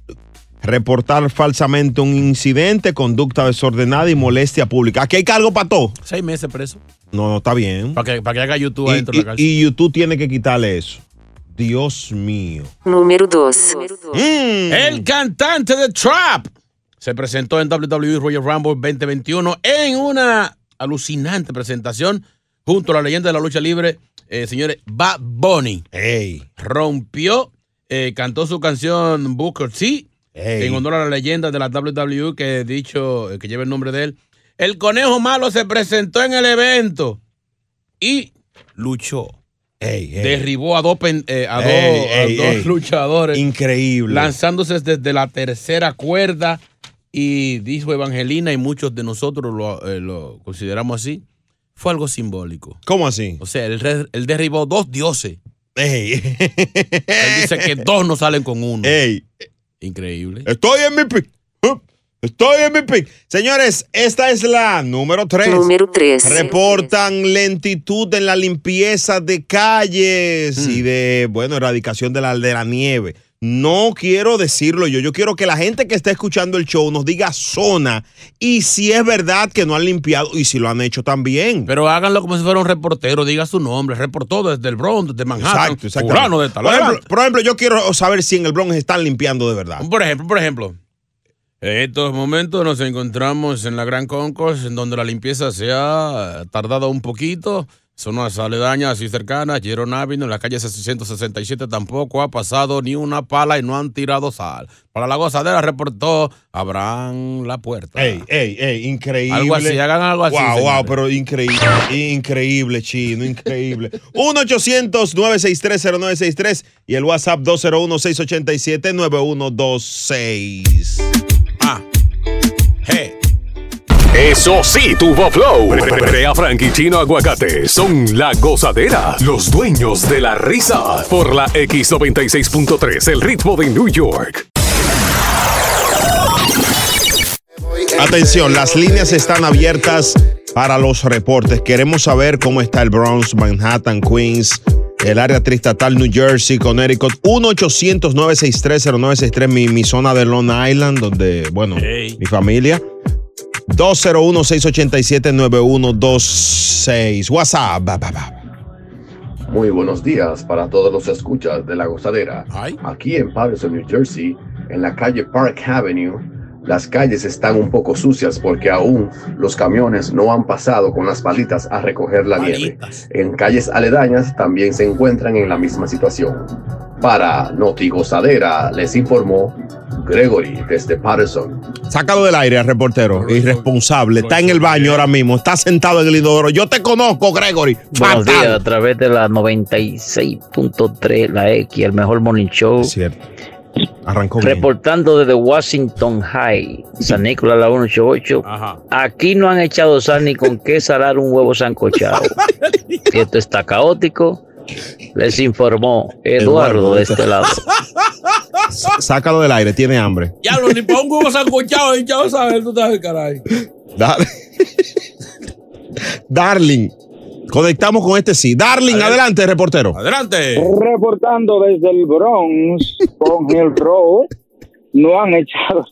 [SPEAKER 1] reportar falsamente un incidente, conducta desordenada y molestia pública. Aquí hay cargo para todo.
[SPEAKER 2] Seis meses preso.
[SPEAKER 1] No, no está bien.
[SPEAKER 2] Para que, para que haga YouTube
[SPEAKER 1] Y,
[SPEAKER 2] adentro de la cárcel.
[SPEAKER 1] y YouTube tiene que quitarle eso. Dios mío.
[SPEAKER 10] Número 2.
[SPEAKER 1] Mm.
[SPEAKER 2] El cantante de Trap se presentó en WWE Royal Rumble 2021 en una alucinante presentación junto a la leyenda de la lucha libre, eh, señores, Bad Bunny.
[SPEAKER 1] Ey,
[SPEAKER 2] Rompió, eh, cantó su canción Booker T, en honor a la leyenda de la WWE que dicho, eh, que lleva el nombre de él. El conejo malo se presentó en el evento y luchó. Derribó a dos, eh, a
[SPEAKER 1] Ey,
[SPEAKER 2] dos, a
[SPEAKER 1] ey,
[SPEAKER 2] dos
[SPEAKER 1] ey.
[SPEAKER 2] luchadores.
[SPEAKER 1] Increíble.
[SPEAKER 2] lanzándose desde la tercera cuerda y dijo Evangelina y muchos de nosotros lo, eh, lo consideramos así, fue algo simbólico.
[SPEAKER 1] ¿Cómo así?
[SPEAKER 2] O sea, él, él derribó dos dioses.
[SPEAKER 1] Ey.
[SPEAKER 2] Él dice que dos no salen con uno.
[SPEAKER 1] Ey,
[SPEAKER 2] Increíble.
[SPEAKER 1] estoy en mi pick. Estoy en mi pick. Señores, esta es la número 3.
[SPEAKER 10] Número 3.
[SPEAKER 1] Reportan lentitud en la limpieza de calles
[SPEAKER 2] Hmm.
[SPEAKER 1] y de, bueno, erradicación de la, de la nieve. No quiero decirlo yo, yo quiero que la gente que está escuchando el show nos diga zona y si es verdad que no han limpiado y si lo han hecho también.
[SPEAKER 2] Pero háganlo como si fuera un reportero, diga su nombre, reportó desde el Bronx, desde Manhattan,
[SPEAKER 1] Exacto, exacto.
[SPEAKER 2] de tal.
[SPEAKER 1] Por ejemplo,
[SPEAKER 2] adelante.
[SPEAKER 1] por ejemplo, yo quiero saber si en el Bronx están limpiando de verdad.
[SPEAKER 2] Por ejemplo, por ejemplo, en estos momentos nos encontramos en la Gran Concourse, en donde la limpieza se ha tardado un poquito. Zonas aledañas así cercanas, Jerome Avenue, en la calle 667 tampoco ha pasado ni una pala y no han tirado sal. Para la gozadera reportó Abraham La Puerta.
[SPEAKER 1] Ey, ey, ey, increíble.
[SPEAKER 2] Algo así, hagan algo así,
[SPEAKER 1] Wow, wow,
[SPEAKER 2] señores.
[SPEAKER 1] pero increíble, increíble, chino, increíble. 1-800-963-0963 y el WhatsApp 201-687-9126.
[SPEAKER 2] Ah.
[SPEAKER 3] Eso sí, tuvo flow. Brea Frank y Chino Aguacate son la gozadera, los dueños de la risa. Por la X96.3, el ritmo de New York.
[SPEAKER 1] Atención, las líneas están abiertas para los reportes. Queremos saber cómo está el Bronx, Manhattan, Queens, el área tristatal New Jersey, Connecticut. 1-800-963-0963, mi, mi zona de Long Island, donde, bueno, mi familia. 201-687-9126. WhatsApp.
[SPEAKER 11] Muy buenos días para todos los escuchas de la gozadera. Aquí en Patterson, New Jersey, en la calle Park Avenue, las calles están un poco sucias porque aún los camiones no han pasado con las palitas a recoger la nieve. En calles aledañas también se encuentran en la misma situación. Para Noti Gozadera les informó Gregory desde Patterson.
[SPEAKER 1] Sácalo del aire reportero. Irresponsable. Está en el baño ahora mismo. Está sentado en el inodoro. Yo te conozco, Gregory.
[SPEAKER 12] Buenos
[SPEAKER 1] Fatal.
[SPEAKER 12] días, a través de la 96.3, la X, el mejor morning show.
[SPEAKER 1] Es cierto. Arrancó bien.
[SPEAKER 12] Reportando desde Washington High, San Nicolás, la 188.
[SPEAKER 2] Ajá.
[SPEAKER 12] Aquí no han echado sal ni con qué salar un huevo sancochado. Esto está caótico. Les informó Eduardo de este lado.
[SPEAKER 1] Sácalo del aire. Tiene hambre.
[SPEAKER 2] Ya lo ni para un huevo sancochado, ver, tú estás caray.
[SPEAKER 1] Dale. Darling. Conectamos con este sí. Darling,
[SPEAKER 2] Adelante.
[SPEAKER 1] adelante, reportero.
[SPEAKER 2] Adelante.
[SPEAKER 13] Reportando desde el Bronx con el Row, no han echado.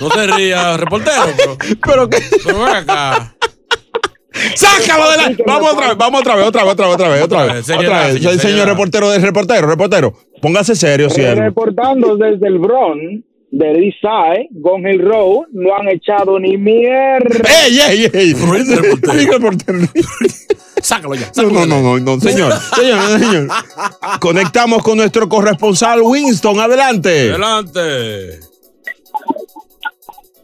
[SPEAKER 2] No se ría, reportero, pero,
[SPEAKER 1] Pero que.
[SPEAKER 2] pero ven acá.
[SPEAKER 1] Sácalo del aire. Vamos otra vez, vamos otra vez, otra vez, otra vez, otra vez, otra vez.
[SPEAKER 2] Señora,
[SPEAKER 1] Otra vez.
[SPEAKER 2] señora,
[SPEAKER 1] Soy señor
[SPEAKER 2] señora.
[SPEAKER 1] reportero del reportero, reportero. Póngase serio, cielo.
[SPEAKER 13] Reportando desde el Bronx, de Eastside, con el Row, no han echado ni mierda.
[SPEAKER 1] ¡Ey, ey, ey!
[SPEAKER 2] Sácalo ya.
[SPEAKER 1] No,
[SPEAKER 2] sácalo
[SPEAKER 1] no,
[SPEAKER 2] ya.
[SPEAKER 1] no, no, no, señor. Señor, señor. Conectamos con nuestro corresponsal Winston. Adelante.
[SPEAKER 2] Adelante.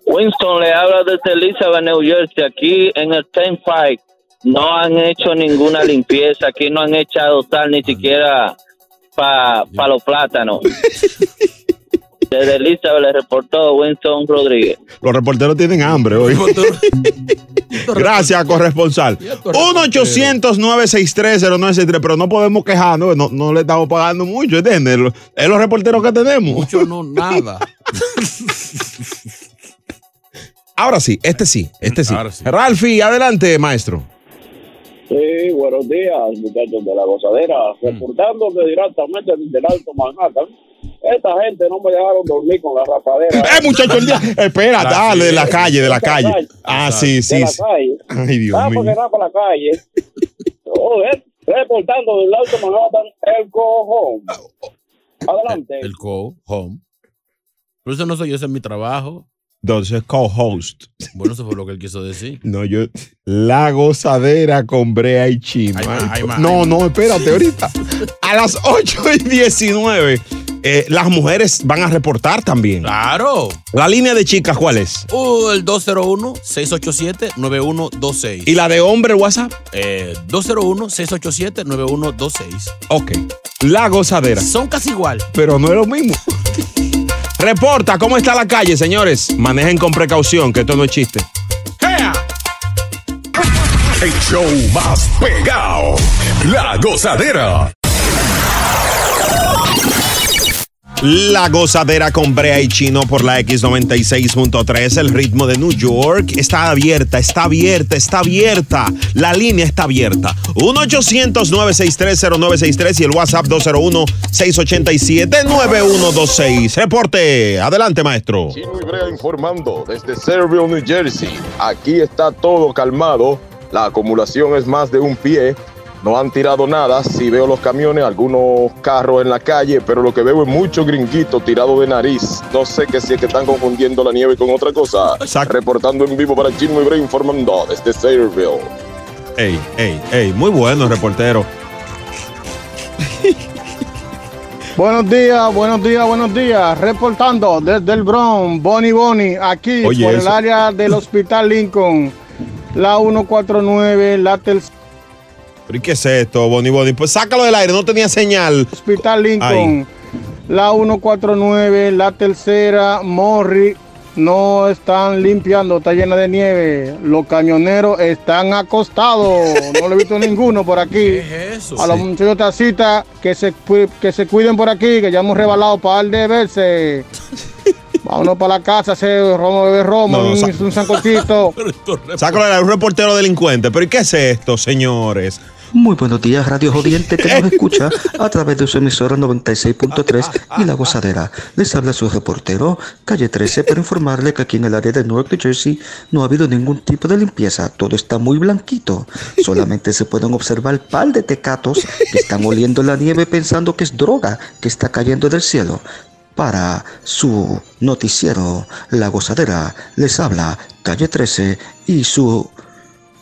[SPEAKER 14] Winston le habla desde Elizabeth, New Jersey. Aquí en el Turnpike no han hecho ninguna limpieza. Aquí no han echado sal ni siquiera para pa los plátanos. Desde Elizabeth le reportó Winston Rodríguez.
[SPEAKER 1] Los reporteros tienen hambre hoy. Gracias, corresponsal. 1-800-963-0963, pero no podemos quejarnos, no, no le estamos pagando mucho, ¿entiendes? Es los reporteros que tenemos.
[SPEAKER 2] Mucho no, nada.
[SPEAKER 1] Ahora sí, este sí, este sí.
[SPEAKER 2] Ahora sí.
[SPEAKER 1] Ralfi, adelante, maestro.
[SPEAKER 13] Sí, buenos días, muchachos de la gozadera. Reportando directamente desde el Alto Manhattan. Esta gente no me dejaron dormir con la rapadera.
[SPEAKER 1] Eh, muchacho, el día- espera,
[SPEAKER 2] La
[SPEAKER 1] dale, de la calle, de la
[SPEAKER 13] De la
[SPEAKER 1] calle.
[SPEAKER 13] calle.
[SPEAKER 1] Ah, sí,
[SPEAKER 13] de
[SPEAKER 1] sí.
[SPEAKER 13] la
[SPEAKER 1] sí.
[SPEAKER 13] calle.
[SPEAKER 1] Ay, Dios
[SPEAKER 13] Ah, porque
[SPEAKER 1] mío.
[SPEAKER 13] era para la calle. Joder, reportando desde el Alto Manhattan, el cojón. Adelante.
[SPEAKER 2] El co home. Pero eso no soy yo, ese es mi trabajo.
[SPEAKER 1] Entonces, co-host.
[SPEAKER 2] Bueno, eso fue lo que él quiso decir.
[SPEAKER 1] No, yo. La gozadera con Brea y
[SPEAKER 2] más,
[SPEAKER 1] Ay,
[SPEAKER 2] más,
[SPEAKER 1] no,
[SPEAKER 2] hay
[SPEAKER 1] no, espérate, ahorita. A las 8 y 19, eh, las mujeres van a reportar también.
[SPEAKER 2] Claro.
[SPEAKER 1] La línea de chicas, ¿cuál es?
[SPEAKER 2] Uh, el 201-687-9126.
[SPEAKER 1] ¿Y la de hombre, WhatsApp?
[SPEAKER 2] Eh, 201-687-9126.
[SPEAKER 1] Ok. La gozadera.
[SPEAKER 2] Son casi igual.
[SPEAKER 1] Pero no es lo mismo. Reporta, ¿cómo está la calle, señores? Manejen con precaución, que esto no es chiste.
[SPEAKER 3] El show más pegado. La gozadera.
[SPEAKER 1] La gozadera con Brea y Chino por la X96.3, el ritmo de New York. Está abierta, está abierta, está abierta. La línea está abierta. 1-800-963-0963 y el WhatsApp 201-687-9126. Reporte. Adelante, maestro.
[SPEAKER 15] Chino y Brea informando desde Serville, New Jersey. Aquí está todo calmado. La acumulación es más de un pie. No han tirado nada. Si veo los camiones, algunos carros en la calle, pero lo que veo es mucho gringuito tirado de nariz. No sé que si es que están confundiendo la nieve con otra cosa. Reportando en vivo para Chino y Brea informando desde Serville.
[SPEAKER 1] Ey, ey, ey, muy bueno, reportero.
[SPEAKER 16] Buenos días, buenos días, buenos días. Reportando desde el Bronx, Bonnie Bonnie, aquí
[SPEAKER 1] Oye,
[SPEAKER 16] por el área del Hospital Lincoln, la 149, la tercera.
[SPEAKER 1] ¿Pero y qué es esto, Bonnie Bonnie? Pues sácalo del aire, no tenía señal.
[SPEAKER 16] Hospital Lincoln, la 149, la tercera, Morri, no están limpiando, está llena de nieve. Los camioneros están acostados, no le he visto ninguno por aquí.
[SPEAKER 2] ¿Qué es eso?
[SPEAKER 16] A los muchachos de cita que se, que se cuiden por aquí, que ya hemos rebalado para el de verse. Vámonos para la casa, hacer romo, beber romo,
[SPEAKER 1] No, no,
[SPEAKER 16] un, un sancochito.
[SPEAKER 1] Sácalo un reportero delincuente. ¿Pero y qué es esto, señores?
[SPEAKER 17] Muy buenos días, Radio Jodiente, que nos escucha a través de su emisora 96.3 y La Gozadera. Les habla su reportero, calle 13, para informarle que aquí en el área de Newark, New Jersey, no ha habido ningún tipo de limpieza. Todo está muy blanquito. Solamente se pueden observar par de tecatos que están oliendo la nieve pensando que es droga que está cayendo del cielo. Para su noticiero, La Gozadera, les habla calle 13 y su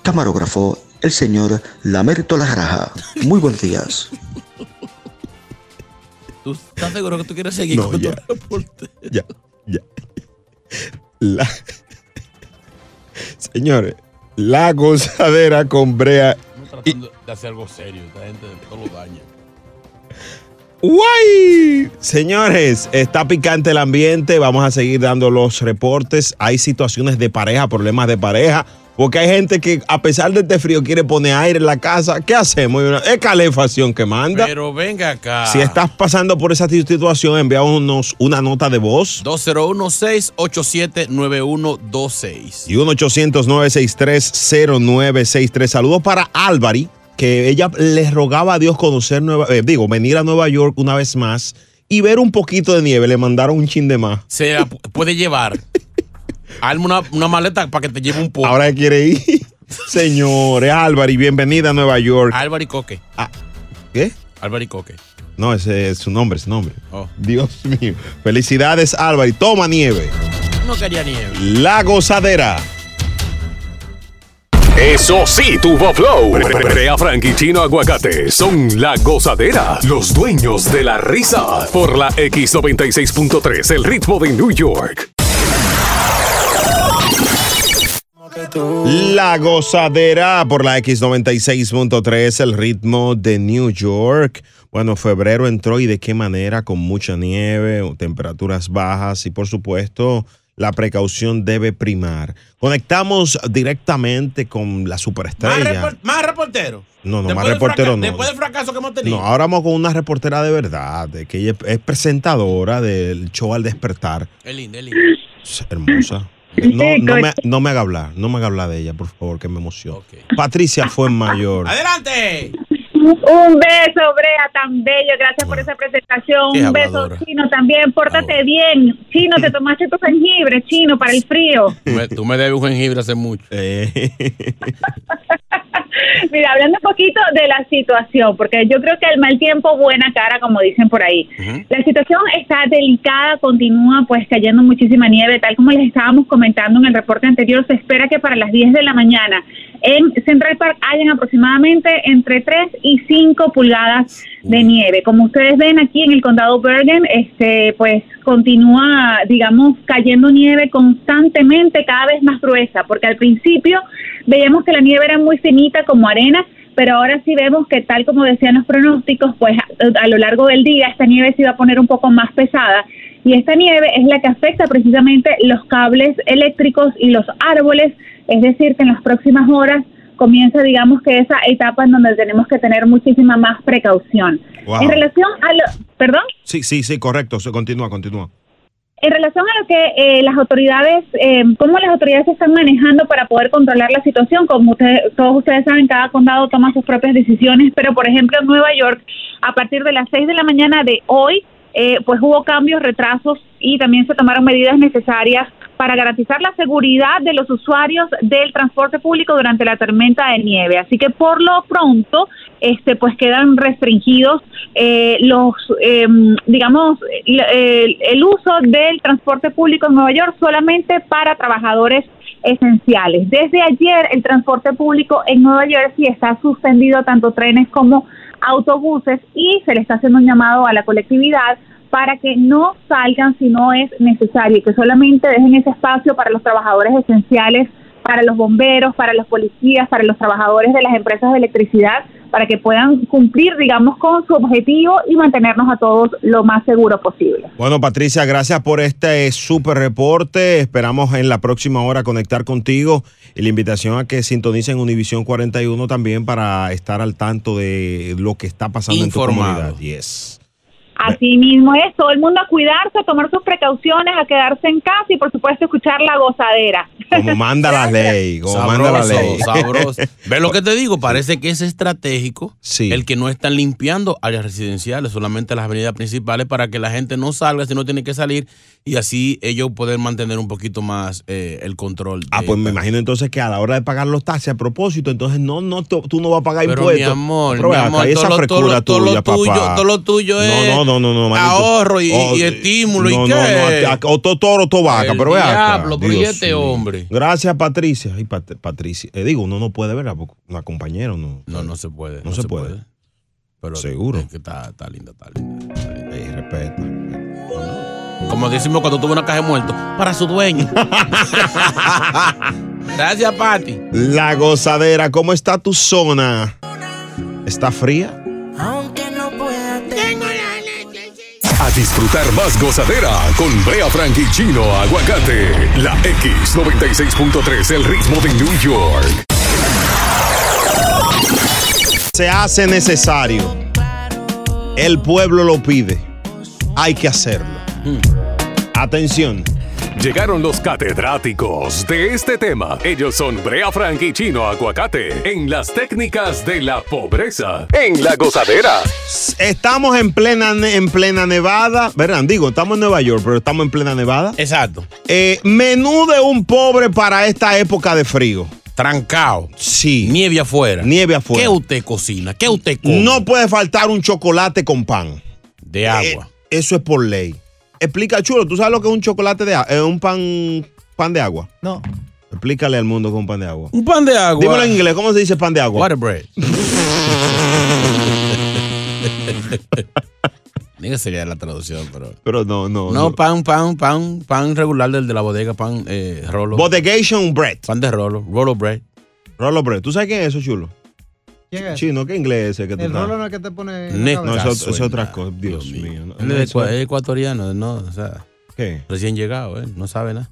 [SPEAKER 17] camarógrafo, el señor Lamerto Lajaraja. Muy buenos días.
[SPEAKER 2] ¿Tú estás seguro que tú quieres seguir
[SPEAKER 1] No,
[SPEAKER 2] con
[SPEAKER 1] ya.
[SPEAKER 2] tu reporte?
[SPEAKER 1] Ya, ya. La- Señores, la gozadera con Brea.
[SPEAKER 2] Estamos tratando de hacer algo serio. Esta gente todo lo daña.
[SPEAKER 1] ¡Guay! Señores, está picante el ambiente. Vamos a seguir dando los reportes. Hay situaciones de pareja, problemas de pareja. Porque hay gente que, a pesar de este frío, quiere poner aire en la casa. ¿Qué hacemos? Es calefacción que manda.
[SPEAKER 2] Pero venga acá.
[SPEAKER 1] Si estás pasando por esa situación, envíanos una nota de voz.
[SPEAKER 2] 201-687-9126.
[SPEAKER 1] Y 1-800-963-0963. Saludos para Álvari, que ella le rogaba a Dios conocer Nueva, eh, digo, venir a Nueva York una vez más y ver un poquito de nieve. Le mandaron un chin de más.
[SPEAKER 2] Se la pu- puede llevar. Hazme una, una maleta para que te lleve un poco.
[SPEAKER 1] Ahora quiere ir. Señores, Álvari, bienvenida a Nueva York.
[SPEAKER 2] Álvaro y Coque.
[SPEAKER 1] ¿Qué?
[SPEAKER 2] Álvaro y Coque.
[SPEAKER 1] No, ese es su nombre, su nombre.
[SPEAKER 2] Oh.
[SPEAKER 1] Dios mío. Felicidades, Álvari. Toma nieve.
[SPEAKER 2] No quería nieve.
[SPEAKER 1] La gozadera.
[SPEAKER 3] Eso sí, tuvo flow. Brea Frank Chino Aguacate son la gozadera, los dueños de la risa. Por la X96.3, el ritmo de New York.
[SPEAKER 1] La gozadera por la X96.3, el ritmo de New York. Bueno, febrero entró y de qué manera, con mucha nieve, temperaturas bajas y por supuesto la precaución debe primar. Conectamos directamente con la
[SPEAKER 2] Más,
[SPEAKER 1] superestrella.
[SPEAKER 2] más reportero.
[SPEAKER 1] No, no,
[SPEAKER 2] Después
[SPEAKER 1] más reportero no.
[SPEAKER 2] Después del fracaso que hemos tenido.
[SPEAKER 1] No, ahora vamos con una reportera de verdad, de que ella es presentadora del show Al Despertar.
[SPEAKER 2] Es linda, es linda.
[SPEAKER 1] Es hermosa. No, no, me, no me haga hablar, no me haga hablar de ella, por favor, que me emociona. Patricia fue mayor.
[SPEAKER 2] ¡Adelante!
[SPEAKER 7] Un beso, Brea, tan bello. Gracias por esa presentación.
[SPEAKER 1] Qué
[SPEAKER 7] Un beso. Chino, también. Pórtate bien. Chino, te tomaste tu jengibre, Chino, para el frío.
[SPEAKER 2] Tú me, tú me debes un jengibre hace mucho.
[SPEAKER 1] Eh.
[SPEAKER 7] Mira, hablando un poquito de la situación, porque yo creo que el mal tiempo, buena cara, como dicen por ahí. La situación está delicada, continúa pues cayendo muchísima nieve, tal como les estábamos comentando en el reporte anterior, se espera que para las 10 de la mañana en Central Park hayan aproximadamente entre 3 y 5 pulgadas de nieve. Como ustedes ven aquí en el condado Bergen, este pues continúa, digamos, cayendo nieve constantemente, cada vez más gruesa, porque al principio veíamos que la nieve era muy finita como arena, pero ahora sí vemos que tal como decían los pronósticos, pues a, a lo largo del día esta nieve se iba a poner un poco más pesada y esta nieve es la que afecta precisamente los cables eléctricos y los árboles, es decir, que en las próximas horas comienza, digamos que esa etapa en donde tenemos que tener muchísima más precaución.
[SPEAKER 1] Wow.
[SPEAKER 7] En relación a lo, perdón,
[SPEAKER 1] Sí, sí, sí, correcto. Se continúa, continúa.
[SPEAKER 7] en relación a lo que eh, las autoridades, eh, cómo las autoridades se están manejando para poder controlar la situación, como ustedes, todos ustedes saben, cada condado toma sus propias decisiones, pero por ejemplo en Nueva York, a partir de las 6 de la mañana de hoy, eh, pues hubo cambios, retrasos y también se tomaron medidas necesarias para garantizar la seguridad de los usuarios del transporte público durante la tormenta de nieve. Así que por lo pronto, este, pues quedan restringidos eh, los, eh, digamos, el, uso del transporte público en Nueva York solamente para trabajadores esenciales. Desde ayer el transporte público en Nueva Jersey está suspendido tanto trenes como autobuses y se le está haciendo un llamado a la colectividad para que no salgan si no es necesario y que solamente dejen ese espacio para los trabajadores esenciales, para los bomberos, para los policías, para los trabajadores de las empresas de electricidad, para que puedan cumplir, digamos, con su objetivo y mantenernos a todos lo más seguro posible.
[SPEAKER 1] Bueno, Patricia, gracias por este súper reporte. Esperamos en la próxima hora conectar contigo y la invitación a que sintonicen Univisión 41 también para estar al tanto de lo que está pasando
[SPEAKER 2] Informado.
[SPEAKER 1] en tu comunidad. Yes.
[SPEAKER 7] Así mismo es, todo el mundo a cuidarse, a tomar sus precauciones, a quedarse en casa y por supuesto escuchar la gozadera.
[SPEAKER 1] Como manda la ley, como manda la ley.
[SPEAKER 2] sabroso. ¿Ves lo que te digo? Parece que es estratégico el que no están limpiando áreas residenciales, solamente las avenidas principales, para que la gente no salga si no tiene que salir y así ellos poder mantener un poquito más eh, el control.
[SPEAKER 1] Ah, pues me imagino entonces que a la hora de pagar los taxis a propósito, entonces no, no, tú no vas a pagar
[SPEAKER 2] Pero
[SPEAKER 1] impuestos.
[SPEAKER 2] mi amor,
[SPEAKER 1] Pero
[SPEAKER 2] mi amor,
[SPEAKER 1] esa
[SPEAKER 2] todo lo-
[SPEAKER 1] frescura
[SPEAKER 2] todo lo- todo lo
[SPEAKER 1] tuya,
[SPEAKER 2] tuyo-
[SPEAKER 1] papá.
[SPEAKER 2] todo lo tuyo es
[SPEAKER 1] No, no, no, no, manito.
[SPEAKER 2] ahorro y-
[SPEAKER 1] Oh,
[SPEAKER 2] y estímulo, ¿y
[SPEAKER 1] no,
[SPEAKER 2] qué?
[SPEAKER 1] No, no, o to- toro o tobaca,
[SPEAKER 2] El
[SPEAKER 1] pero ve acá.
[SPEAKER 2] diablo, pero ¿y este hombre?
[SPEAKER 1] Gracias, Patricia. Ay, Pat- Patricia. Eh, digo, uno no puede verla porque una compañera no.
[SPEAKER 2] No, no se puede.
[SPEAKER 1] No, se, puede.
[SPEAKER 2] Pero
[SPEAKER 1] Seguro.
[SPEAKER 2] es que está, está linda, está linda. está linda.
[SPEAKER 1] Ey, respeta.
[SPEAKER 2] Como decimos cuando tuvo una caja de muertos, para su dueño. Gracias, Pati.
[SPEAKER 1] La gozadera, ¿cómo está tu zona? ¿Está fría?
[SPEAKER 3] A disfrutar más gozadera con Brea Frank y Chino Aguacate. La X96.3, el ritmo de New York.
[SPEAKER 1] Se hace necesario. El pueblo lo pide. Hay que hacerlo. Atención.
[SPEAKER 3] Llegaron los catedráticos de este tema. Ellos son Brea Frank y Chino Aguacate en las técnicas de la pobreza. En la gozadera.
[SPEAKER 1] Estamos en plena, en plena nevada. Verán, digo, estamos en Nueva York, pero estamos en plena nevada.
[SPEAKER 2] Exacto.
[SPEAKER 1] Eh, menú de un pobre para esta época de frío.
[SPEAKER 2] Trancado.
[SPEAKER 1] Sí.
[SPEAKER 2] Nieve afuera.
[SPEAKER 1] Nieve afuera.
[SPEAKER 2] ¿Qué usted cocina? ¿Qué usted come?
[SPEAKER 1] No puede faltar un chocolate con pan.
[SPEAKER 2] De agua.
[SPEAKER 1] Eh, eso es por ley. Explica, chulo, ¿tú sabes lo que es un chocolate de agua? un pan, pan de agua.
[SPEAKER 18] No.
[SPEAKER 1] Explícale al mundo con pan de agua.
[SPEAKER 2] Un pan de agua.
[SPEAKER 1] Dímelo en inglés, ¿cómo se dice pan de agua?
[SPEAKER 2] Water bread. Diga sería la traducción, pero.
[SPEAKER 1] Pero no, no.
[SPEAKER 2] No, pan, pan, pan, pan regular del de la bodega, pan eh, rolo.
[SPEAKER 1] Bodegation bread.
[SPEAKER 2] Pan de rolo, rolo bread.
[SPEAKER 1] Rolo bread. ¿Tú sabes qué es eso, chulo?
[SPEAKER 18] ¿Quién es?
[SPEAKER 1] Chino, ¿qué inglés es ese que tú
[SPEAKER 18] El rolo no es que te pone.
[SPEAKER 1] No, eso, es otra cosa. Dios, mío. no,
[SPEAKER 2] es ecuatoriano, no, o sea,
[SPEAKER 1] ¿Qué?
[SPEAKER 2] recién llegado, ¿eh? No sabe nada.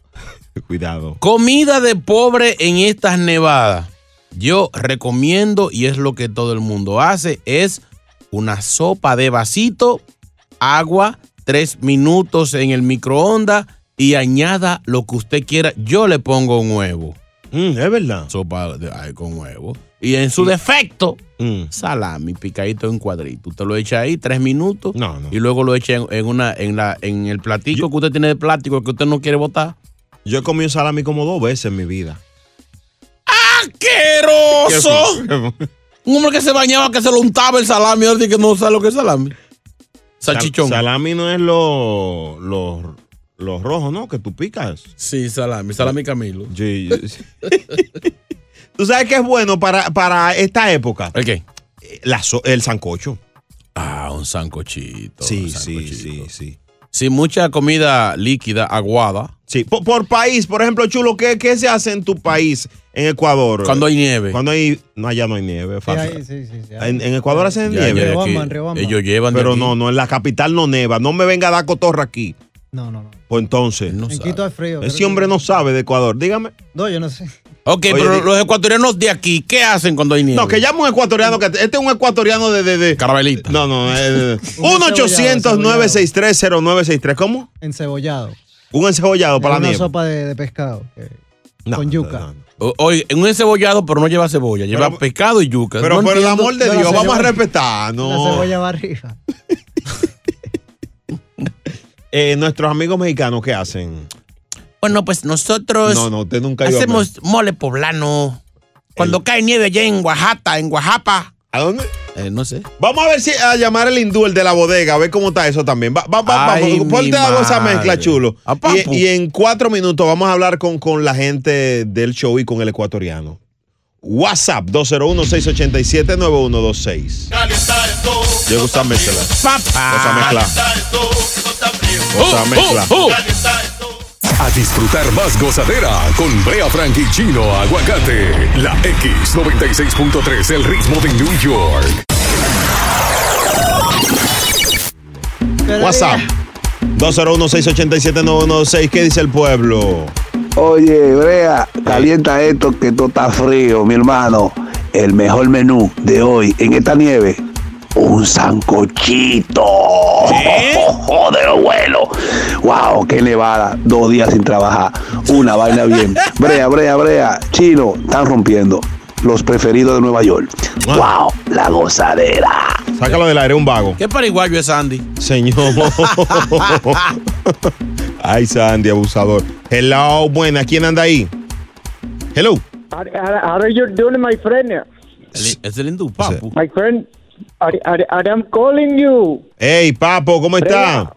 [SPEAKER 1] Cuidado.
[SPEAKER 2] Comida de pobre en estas nevadas. Yo recomiendo, y es lo que todo el mundo hace, es una sopa de vasito, agua, tres minutos en el microondas y añada lo que usted quiera. Yo le pongo un huevo.
[SPEAKER 1] Mm, es verdad.
[SPEAKER 2] Sopa de- ay, con huevo. Y en su defecto,
[SPEAKER 1] Mm.
[SPEAKER 2] salami picadito en cuadrito. Usted lo echa ahí tres minutos
[SPEAKER 1] No, no.
[SPEAKER 2] y luego lo echa en, en una, en, la, en el platico que usted tiene de plástico que usted no quiere botar.
[SPEAKER 1] Yo he comido salami como dos veces en mi vida.
[SPEAKER 2] ¡Ah, ¡Asqueroso! Un hombre que se bañaba, que se lo untaba el salami, ahora que no sabe lo que es salami. Salchichón.
[SPEAKER 1] Sal- salami no es lo, lo, lo rojo, ¿no? Que tú picas.
[SPEAKER 2] Sí, salami. Salami Camilo.
[SPEAKER 1] Sí, sí. ¿Tú sabes qué es bueno para, para esta época?
[SPEAKER 2] ¿El qué?
[SPEAKER 1] La so- el sancocho.
[SPEAKER 2] Ah, un sancochito.
[SPEAKER 1] Sí,
[SPEAKER 2] un
[SPEAKER 1] sí,
[SPEAKER 2] sancochito.
[SPEAKER 1] sí, sí.
[SPEAKER 2] Sí, mucha comida líquida, aguada.
[SPEAKER 1] Sí, por, por país, por ejemplo, Chulo, ¿qué, ¿qué se hace en tu país, en Ecuador?
[SPEAKER 2] Cuando hay nieve.
[SPEAKER 1] Cuando hay. No, allá no hay nieve.
[SPEAKER 18] Sí,
[SPEAKER 1] fácil.
[SPEAKER 18] ahí, sí, sí, sí.
[SPEAKER 1] En, en Ecuador hacen nieve.
[SPEAKER 2] Ellos llevan de
[SPEAKER 1] Pero
[SPEAKER 2] aquí.
[SPEAKER 1] no, no, en la capital no neva. No me venga a dar cotorra aquí.
[SPEAKER 18] No, no, no.
[SPEAKER 1] Pues entonces.
[SPEAKER 2] No
[SPEAKER 18] En. Quito hay frío.
[SPEAKER 1] Ese hombre
[SPEAKER 18] que-
[SPEAKER 1] no sabe de Ecuador. Dígame.
[SPEAKER 18] No, yo no sé.
[SPEAKER 2] Ok,
[SPEAKER 1] Oye,
[SPEAKER 2] pero
[SPEAKER 1] di-
[SPEAKER 2] los ecuatorianos de aquí, ¿qué hacen cuando hay nieve?
[SPEAKER 1] No, que llame un ecuatoriano. que Este es un ecuatoriano de. de, de-
[SPEAKER 2] Carabelita.
[SPEAKER 1] no, no. eh,
[SPEAKER 18] Un
[SPEAKER 1] 1-800-963-0963. ¿Cómo?
[SPEAKER 18] Encebollado.
[SPEAKER 1] Un encebollado para la
[SPEAKER 18] una
[SPEAKER 1] nieve.
[SPEAKER 18] sopa de, de pescado. que-
[SPEAKER 1] No,
[SPEAKER 18] con yuca.
[SPEAKER 1] no,
[SPEAKER 2] Oye, un encebollado, pero no lleva cebolla, lleva
[SPEAKER 1] Pero-
[SPEAKER 2] pescado y yuca.
[SPEAKER 1] Pero
[SPEAKER 2] No
[SPEAKER 1] por el amor de
[SPEAKER 18] la
[SPEAKER 1] Dios, vamos a respetar.
[SPEAKER 18] La
[SPEAKER 1] No.
[SPEAKER 18] cebolla va arriba.
[SPEAKER 1] Eh, nuestros amigos mexicanos, ¿qué hacen?
[SPEAKER 2] Bueno, pues nosotros
[SPEAKER 1] No, no, usted nunca
[SPEAKER 2] hacemos mole poblano. Cuando cae nieve allá en Oaxaca, en Oaxaca.
[SPEAKER 1] ¿A dónde?
[SPEAKER 2] Eh, no sé.
[SPEAKER 1] Vamos a ver si a llamar el hindú, el de la bodega, a ver cómo está eso también. Va, va, va,
[SPEAKER 2] Ay,
[SPEAKER 1] vamos, ponte algo esa mezcla, chulo. Y, y en cuatro minutos vamos a hablar con, con la gente del show y con el ecuatoriano. WhatsApp 201-687-9126. Yo gusta mezcla. Cosa mezcla. Mezcla.
[SPEAKER 2] Oh, oh.
[SPEAKER 3] A disfrutar más gozadera con Brea Frank y Chino Aguacate. La X96.3, el ritmo de New York.
[SPEAKER 1] WhatsApp 201-687-9126. ¿Qué dice el pueblo?
[SPEAKER 19] Oye, Brea, calienta esto que todo está frío, mi hermano. El mejor menú de hoy en esta nieve, un sancochito. Joder, abuelo. Wow, qué nevada. Dos días sin trabajar. Una vaina bien. Brea, Brea, Brea. Chino, están rompiendo. Los preferidos de Nueva York. Wow, la gozadera.
[SPEAKER 1] Sácalo del aire, un vago.
[SPEAKER 2] ¿Qué pariguayo es Andy?
[SPEAKER 1] Señor. Ay, Sandy, abusador. Hello, buena. ¿Quién anda ahí? Hello.
[SPEAKER 20] How, how, how are you doing, my friend?
[SPEAKER 2] Es el hindú, papu.
[SPEAKER 20] My friend, I, I, I am calling you.
[SPEAKER 1] Hey, papo, ¿cómo está?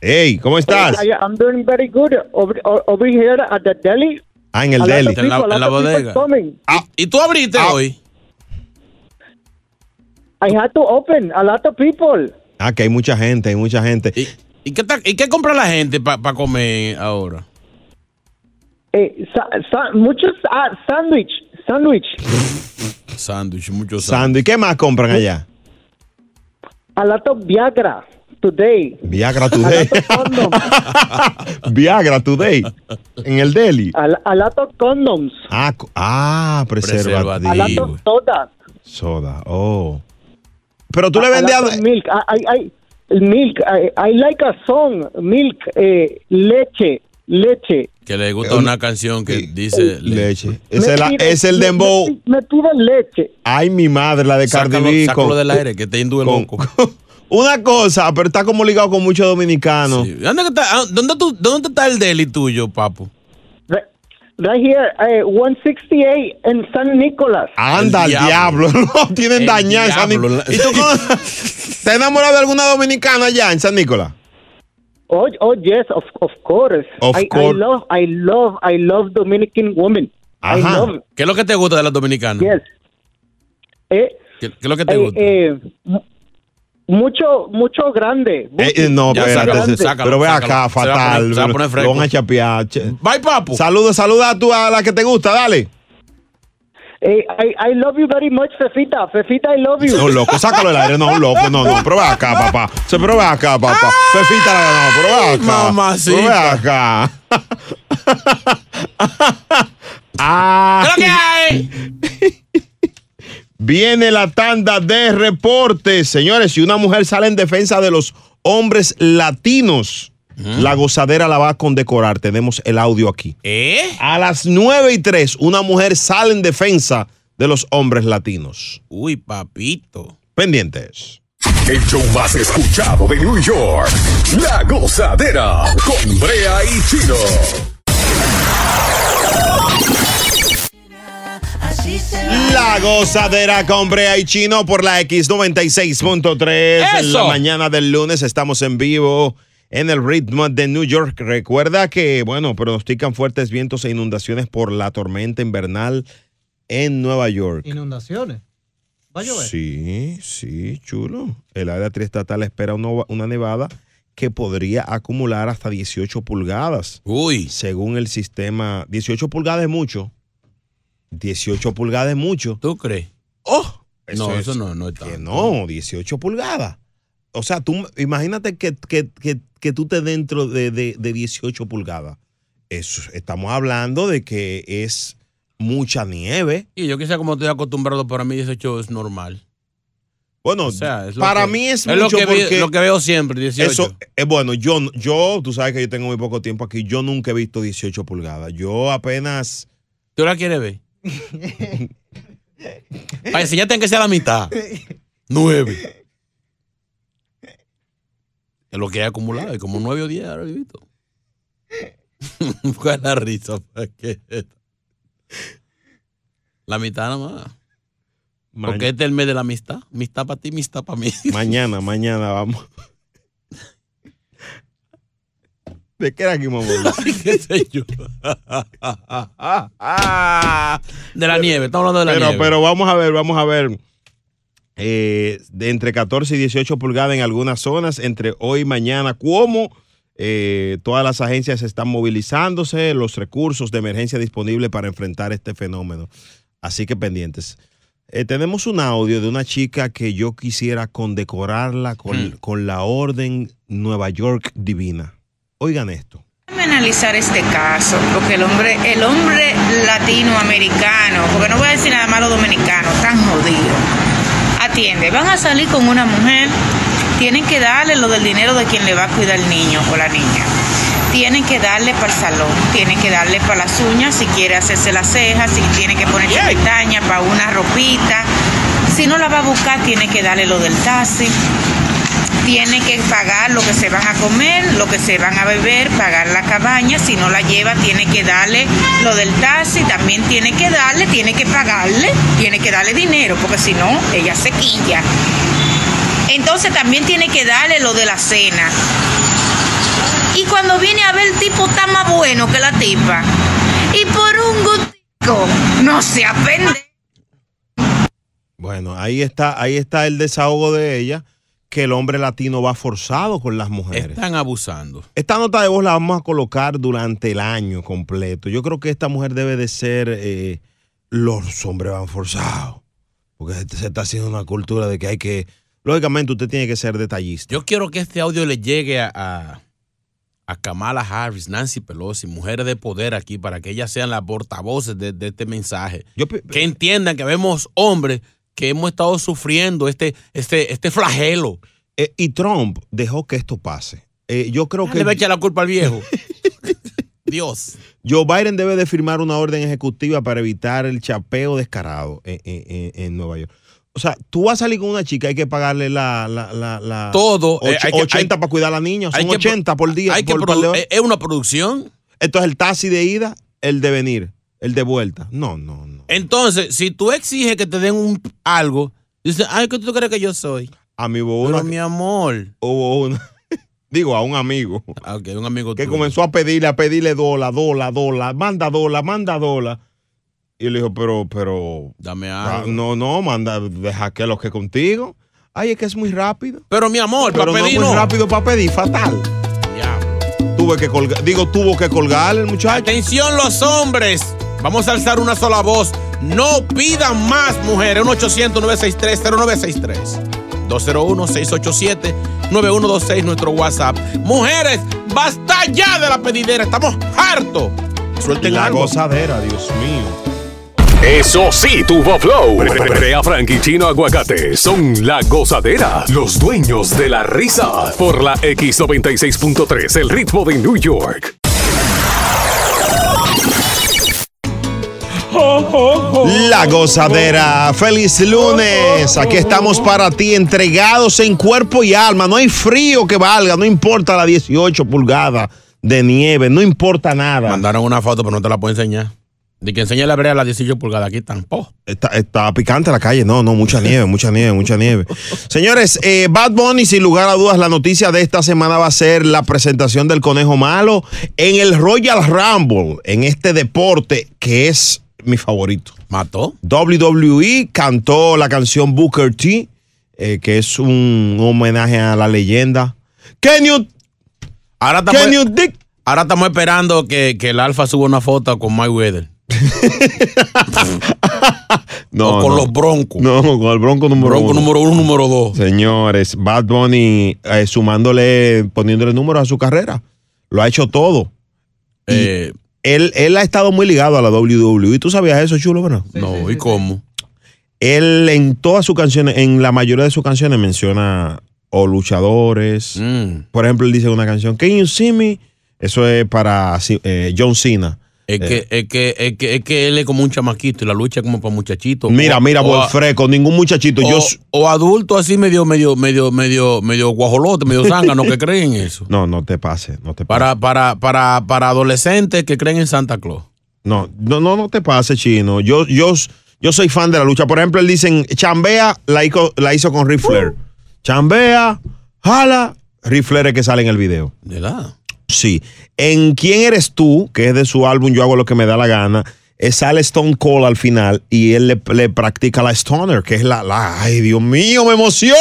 [SPEAKER 1] Hey, ¿cómo estás?
[SPEAKER 20] I, I'm doing very good over, over here at the deli.
[SPEAKER 1] Ah, en el deli.
[SPEAKER 20] people,
[SPEAKER 2] En la- en la bodega.
[SPEAKER 20] coming.
[SPEAKER 2] ¿Y tú abriste
[SPEAKER 1] Ah.
[SPEAKER 2] hoy?
[SPEAKER 20] I had to open a lot of people.
[SPEAKER 1] Ah, que hay mucha gente, hay mucha gente.
[SPEAKER 2] ¿Y, y qué, ta- y qué compra la gente para comer ahora?
[SPEAKER 20] Eh, sa, sa- muchos ah, sandwich, sandwich.
[SPEAKER 2] Sándwich, muchos
[SPEAKER 1] ¿y qué más compran allá?
[SPEAKER 20] A lot of Viagra today.
[SPEAKER 1] Viagra Today. Viagra Today. En el deli.
[SPEAKER 20] A, a lot of condoms.
[SPEAKER 1] Ah, ah
[SPEAKER 20] A lot
[SPEAKER 1] preservativo.
[SPEAKER 20] of sodas.
[SPEAKER 1] Soda. Oh. Pero tú le
[SPEAKER 20] A- a... of milk. I, I, I- milk. I, I like a song. Milk. Eh, leche. Leche.
[SPEAKER 2] Que le gusta una canción que dice
[SPEAKER 1] leche. Es el,
[SPEAKER 20] pide-
[SPEAKER 1] es el dembow.
[SPEAKER 20] Me, me pide leche.
[SPEAKER 1] Ay, mi madre, la de Cardi B.
[SPEAKER 2] sácalo
[SPEAKER 1] con-
[SPEAKER 2] del aire, que te hindú el
[SPEAKER 1] con-
[SPEAKER 2] loco.
[SPEAKER 1] Una cosa, pero está como ligado con muchos dominicanos.
[SPEAKER 2] ¿Dónde, que está, ah, dónde, tú- dónde está el deli tuyo, papu?
[SPEAKER 20] Right, here. eh, 168 en San Nicolás.
[SPEAKER 1] Anda, al
[SPEAKER 2] El
[SPEAKER 1] diablo.
[SPEAKER 2] diablo.
[SPEAKER 1] No tienen. Nicolás. ¿Y tú cómo- te enamorado de alguna dominicana allá en San Nicolás?
[SPEAKER 20] Oh, oh yes, of, of course.
[SPEAKER 1] Of
[SPEAKER 20] I,
[SPEAKER 1] course.
[SPEAKER 20] I love, I love, I love Dominican women. I
[SPEAKER 2] Ajá.
[SPEAKER 20] love.
[SPEAKER 2] ¿Qué es lo que te gusta de las dominicanas?
[SPEAKER 20] Yes. Eh,
[SPEAKER 2] ¿Qué, qué es lo que te
[SPEAKER 20] eh,
[SPEAKER 2] gusta?
[SPEAKER 20] eh, mu- mucho, mucho grande.
[SPEAKER 1] Eh, eh, no,
[SPEAKER 2] Ya,
[SPEAKER 1] espérate.
[SPEAKER 2] sácalo,
[SPEAKER 1] pero ve acá,
[SPEAKER 2] Se va a poner-
[SPEAKER 1] fatal.
[SPEAKER 2] se va a poner fresco.
[SPEAKER 1] Lo van a chapear. Che-
[SPEAKER 2] Bye, papu.
[SPEAKER 1] Saluda, saluda a, tu, a la que te gusta, dale.
[SPEAKER 20] Eh, I, I love you very much, Fefita. Fefita, I love you.
[SPEAKER 1] No, loco, sácalo del aire. No, loco, no, no. Ve acá, papá. Se ve acá, papá. Fefita la ganó, ve acá.
[SPEAKER 2] mamacita.
[SPEAKER 1] Ve acá. ah,
[SPEAKER 2] ¿Qué hay?
[SPEAKER 1] Viene la tanda de reportes. Señores, si una mujer sale en defensa de los hombres latinos, la gozadera la va a condecorar. Tenemos el audio aquí.
[SPEAKER 2] ¿Eh?
[SPEAKER 1] A las 9 y 3, una mujer sale en defensa de los hombres latinos.
[SPEAKER 2] Uy, papito.
[SPEAKER 1] Pendientes.
[SPEAKER 3] El show más escuchado de New York. La gozadera con Brea y Chino.
[SPEAKER 1] gozadera con Brea y Chino por la X96.3. En la mañana del lunes estamos en vivo en el ritmo de New York. Recuerda que, bueno, pronostican fuertes vientos e inundaciones por la tormenta invernal en Nueva York.
[SPEAKER 18] Inundaciones. ¿Va a llover?
[SPEAKER 1] Sí, sí, chulo. El área triestatal espera una, una nevada que podría acumular hasta 18 pulgadas.
[SPEAKER 2] Uy.
[SPEAKER 1] Según el sistema, 18 pulgadas es mucho. 18 pulgadas es mucho.
[SPEAKER 2] ¿Tú crees?
[SPEAKER 1] ¡Oh!
[SPEAKER 2] no,
[SPEAKER 1] es-
[SPEAKER 2] eso no, no es
[SPEAKER 1] que no, 18 pulgadas. O sea, tú imagínate que, que, que, que tú estés dentro de, de, de 18 pulgadas. Eso, estamos hablando de que es mucha nieve.
[SPEAKER 2] Y yo quizá como estoy acostumbrado, para mí 18 es normal.
[SPEAKER 1] Bueno,
[SPEAKER 2] O sea, es lo
[SPEAKER 1] para
[SPEAKER 2] que-
[SPEAKER 1] mí es,
[SPEAKER 2] es lo
[SPEAKER 1] mucho
[SPEAKER 2] que
[SPEAKER 1] porque
[SPEAKER 2] lo que veo siempre, 18.
[SPEAKER 1] Eso es bueno. Yo, yo, tú sabes que yo tengo muy poco tiempo aquí. Yo nunca he visto 18 pulgadas. Yo apenas.
[SPEAKER 2] ¿Tú la quieres ver? Para enseñarte en que sea la mitad. Nueve. Es lo que hay acumulado, es como nueve o diez ahora he visto. ¿Cuál es la risa? ¿Para qué? La mitad nada más. Porque este es el mes de la amistad. Amistad para ti, amistad para mí.
[SPEAKER 1] Mañana, mañana vamos. ¿De qué era aquí, mamá?
[SPEAKER 2] Qué sé yo. de la nieve, estamos hablando de la
[SPEAKER 1] pero,
[SPEAKER 2] nieve.
[SPEAKER 1] pero vamos a ver, vamos a ver. Eh, de entre 14 y 18 pulgadas en algunas zonas, entre hoy y mañana, cómo eh, todas las agencias están movilizándose, los recursos de emergencia disponibles para enfrentar este fenómeno. Así que pendientes. Eh, tenemos un audio de una chica que yo quisiera condecorarla con, con la Orden Nueva York Divina. Oigan esto.
[SPEAKER 21] Déjame analizar este caso, porque el hombre, el hombre latinoamericano, porque no voy a decir nada malo dominicano, tan jodido. Atiende, van a salir con una mujer, tienen que darle lo del dinero de quien le va a cuidar el niño o la niña. Tienen que darle para el salón, tienen que darle para las uñas si quiere hacerse las cejas, si tiene que ponerse pestañas para una ropita. Si no la va a buscar, tiene que darle lo del taxi tiene que pagar lo que se van a comer, lo que se van a beber, pagar la cabaña, si no la lleva tiene que darle lo del taxi, también tiene que darle, tiene que pagarle, tiene que darle dinero, porque si no, ella se quilla. Entonces también tiene que darle lo de la cena. Y cuando viene a ver el tipo está más bueno que la tipa. Y por un gustico, no se apende.
[SPEAKER 1] Bueno, ahí está, ahí está el desahogo de ella, que el hombre latino va forzado con las mujeres.
[SPEAKER 2] Están abusando.
[SPEAKER 1] Esta nota de voz la vamos a colocar durante el año completo. Yo creo que esta mujer debe de ser, eh, los hombres van forzados, porque se, está haciendo una cultura de que hay que, lógicamente usted tiene que ser detallista.
[SPEAKER 2] Yo quiero que este audio le llegue a, a, a Kamala Harris, Nancy Pelosi, mujeres de poder aquí, para que ellas sean las portavoces de, de este mensaje. que entiendan que vemos hombres que hemos estado sufriendo este, este, este flagelo.
[SPEAKER 1] Eh, y Trump dejó que esto pase. Eh, yo creo
[SPEAKER 2] Ah,
[SPEAKER 1] que
[SPEAKER 2] Le va a echar la culpa al viejo. Dios.
[SPEAKER 1] Joe Biden debe de firmar una orden ejecutiva para evitar el chapeo descarado en, en- en- Nueva York. O sea, tú vas a salir con una chica, hay que pagarle la... la, la, la-
[SPEAKER 2] Todo, eh,
[SPEAKER 1] och-
[SPEAKER 2] hay que-
[SPEAKER 1] 80
[SPEAKER 2] hay-
[SPEAKER 1] para cuidar a la niña,
[SPEAKER 2] hay
[SPEAKER 1] son
[SPEAKER 2] que
[SPEAKER 1] 80 por día.
[SPEAKER 2] hay que
[SPEAKER 1] por horas.
[SPEAKER 2] ¿Es es una producción?
[SPEAKER 1] Entonces el taxi de ida, el de venir, el de vuelta. No, no, no.
[SPEAKER 2] Entonces, si tú exiges que te den un algo, dices, ay, ¿qué tú crees que yo soy?
[SPEAKER 1] A mi hubo
[SPEAKER 2] Pero
[SPEAKER 1] una-
[SPEAKER 2] mi amor.
[SPEAKER 1] Hubo una... Digo, a un amigo.
[SPEAKER 2] Ah, ok, un amigo
[SPEAKER 1] Que
[SPEAKER 2] tuyo.
[SPEAKER 1] comenzó a pedirle, a pedirle dólar, dólar, dólar, manda dólar, manda dólar. Y él dijo, pero, pero...
[SPEAKER 2] Dame
[SPEAKER 1] ah,
[SPEAKER 2] algo.
[SPEAKER 1] No, no, manda, deja que lo que contigo. Ay, es que es muy rápido.
[SPEAKER 2] Pero mi amor,
[SPEAKER 1] Pero
[SPEAKER 2] para
[SPEAKER 1] no
[SPEAKER 2] pedir
[SPEAKER 1] muy
[SPEAKER 2] no.
[SPEAKER 1] rápido para pedir, fatal. Tuve que colgar, digo, tuvo que colgar el muchacho.
[SPEAKER 2] Atención los hombres. Vamos a alzar una sola voz. No pidan más, mujeres. 1-800-963-0963. 201-687-9126, nuestro WhatsApp. Mujeres, basta ya de la pedidera. Estamos hartos. Suelten
[SPEAKER 1] La
[SPEAKER 2] algo.
[SPEAKER 1] gozadera, Dios mío.
[SPEAKER 3] Eso sí, tuvo flow. Brea Frank y Chino Aguacate son la gozadera, los dueños de la risa. Por la X96.3, el ritmo de New York.
[SPEAKER 1] La gozadera. Feliz lunes. Aquí estamos para ti, entregados en cuerpo y alma. No hay frío que valga, no importa la 18 pulgadas de nieve, no importa nada.
[SPEAKER 2] Mandaron una foto, pero no te la puedo enseñar. De que enseña la brea a las 18 pulgadas aquí tampoco.
[SPEAKER 1] Está, está picante la calle. No, no, mucha nieve, mucha nieve, mucha nieve. Señores, eh, Bad Bunny, sin lugar a dudas, la noticia de esta semana va a ser la presentación del Conejo Malo en el Royal Rumble, en este deporte que es mi favorito.
[SPEAKER 2] ¿Mató?
[SPEAKER 1] WWE cantó la canción Booker T, eh, que es un homenaje a la leyenda. Can you,
[SPEAKER 2] Ahora
[SPEAKER 1] can
[SPEAKER 2] estamos,
[SPEAKER 1] you dig?
[SPEAKER 2] ahora estamos esperando que, que el Alfa suba una foto con Mike Weather.
[SPEAKER 1] No,
[SPEAKER 2] o con
[SPEAKER 1] no.
[SPEAKER 2] los Broncos.
[SPEAKER 1] No, con el Bronco número
[SPEAKER 2] Bronco
[SPEAKER 1] uno.
[SPEAKER 2] número uno, número dos.
[SPEAKER 1] Señores, Bad Bunny eh, sumándole, poniéndole números a su carrera. Lo ha hecho todo.
[SPEAKER 2] Eh,
[SPEAKER 1] él, él ha estado muy ligado a la WWE. ¿Tú sabías eso, chulo, verdad?
[SPEAKER 2] no, ¿y cómo?
[SPEAKER 1] Él en todas sus canciones, en la mayoría de sus canciones menciona o luchadores.
[SPEAKER 2] Mm.
[SPEAKER 1] Por ejemplo, él dice en una canción, Can you see me? Eso es para eh, John Cena.
[SPEAKER 2] Es, que, es, que, es, que, es que él es como un chamaquito y la lucha es como para muchachitos.
[SPEAKER 1] Mira,
[SPEAKER 2] O-
[SPEAKER 1] mira,
[SPEAKER 2] o
[SPEAKER 1] por
[SPEAKER 2] a-
[SPEAKER 1] fresco, ningún muchachito.
[SPEAKER 2] O,
[SPEAKER 1] Yo,
[SPEAKER 2] o adulto así medio, medio, medio, medio, medio guajolote, medio zángano que creen en eso.
[SPEAKER 1] no, no te pases, no te pases.
[SPEAKER 2] Para, para, para, para adolescentes que creen en Santa Claus.
[SPEAKER 1] No, no, no, no te pases, chino. Yo, yo, yo soy fan de la lucha. Por ejemplo, él dicen, chambea, la hizo, la hizo con Ric Flair. Chambea, jala, Ric Flair es que sale en el video.
[SPEAKER 2] ¿Verdad?
[SPEAKER 1] Sí. En ¿Quién eres tú? Que es de su álbum Yo hago lo que me da la gana. eh, sale Stone Cold al final y él le, le practica la Stoner, que es la, la- ¡Ay, Dios mío, me emociono!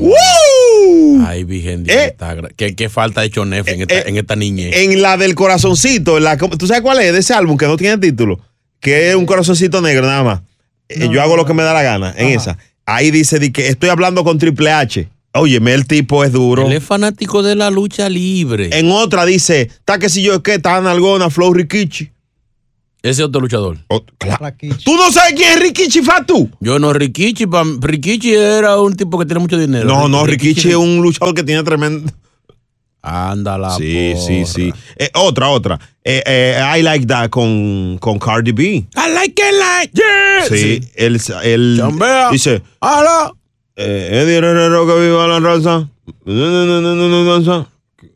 [SPEAKER 1] ¡Woo!
[SPEAKER 2] Ay, Virgen Dios,
[SPEAKER 1] Eh.
[SPEAKER 2] ¿Qué, qué falta de hecho en esta, en esta niñez.
[SPEAKER 1] En la del corazoncito, en la, ¿tú sabes cuál es? De ese álbum que no tiene título, que es un corazoncito negro nada más. Eh, Yo hago lo que me da la gana en esa. Ahí dice di que estoy hablando con Triple H. Óyeme, el tipo es duro.
[SPEAKER 2] Él es fanático de la lucha libre.
[SPEAKER 1] En otra dice, está que si yo es que está en alguna Flow Rikichi.
[SPEAKER 2] Ese otro luchador.
[SPEAKER 1] ¿Tú no sabes quién es Rikichi Fatu?
[SPEAKER 2] Yo no, Rikichi, pam- Rikichi era un tipo que tiene mucho dinero.
[SPEAKER 1] No, no, Rikichi es un luchador que tiene tremendo.
[SPEAKER 2] Anda la
[SPEAKER 1] Sí, sí,
[SPEAKER 2] porra.
[SPEAKER 1] sí. Eh, otra, otra. Eh, eh, I like that con, con Cardi B.
[SPEAKER 2] I like it like, yeah.
[SPEAKER 1] Sí, él, él
[SPEAKER 2] Chambea.
[SPEAKER 1] dice,
[SPEAKER 2] ¡Hala!
[SPEAKER 1] Eh, Eddie Guerrero que viva la raza.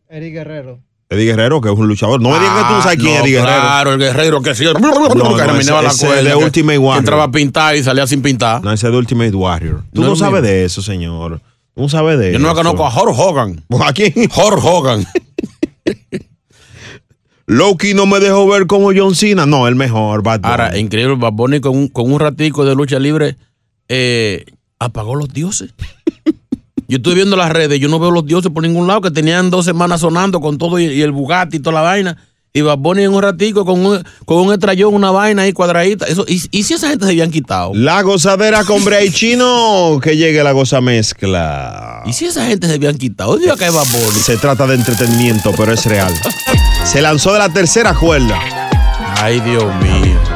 [SPEAKER 18] Eric Guerrero.
[SPEAKER 1] Eddie Guerrero, que es un luchador. No me digas que tú no sabes quién es
[SPEAKER 2] Ah, no,
[SPEAKER 1] Eddie Guerrero.
[SPEAKER 2] Claro, el guerrero que sí.
[SPEAKER 1] no,
[SPEAKER 2] que terminaba la cuerda,
[SPEAKER 1] de
[SPEAKER 2] que-
[SPEAKER 1] Ultimate
[SPEAKER 2] que
[SPEAKER 1] Warrior.
[SPEAKER 2] entraba a pintar y salía sin pintar.
[SPEAKER 1] No, ese es de Ultimate Warrior. Tú
[SPEAKER 2] No
[SPEAKER 1] no,
[SPEAKER 2] es
[SPEAKER 1] sabes de eso, señor. Tú no sabes de
[SPEAKER 2] Yo
[SPEAKER 1] eso.
[SPEAKER 2] no conozco a Hulk Hogan.
[SPEAKER 1] ¿A quién?
[SPEAKER 2] Hulk Hogan.
[SPEAKER 1] Loki no me dejó ver como John Cena. No, el mejor, Bad Bunny.
[SPEAKER 2] Ahora, increíble, Bad Bunny con un, con un ratico de lucha libre eh, apagó los dioses. Yo estoy viendo las redes, yo no veo los dioses por ningún lado, que tenían dos semanas sonando con todo y, el Bugatti y toda la vaina. Y Bad Bunny en un ratico con un, con un estrellón, una vaina ahí cuadradita. Eso, y, y si esa gente se habían quitado?
[SPEAKER 1] La gozadera con Bray Chino, que llegue la goza mezcla.
[SPEAKER 2] ¿Y si esa gente se habían quitado? ¿Dónde iba a caer Bad Bunny?
[SPEAKER 1] Se trata de entretenimiento, pero es real. Se lanzó de la tercera cuerda.
[SPEAKER 2] Ay, Dios mío.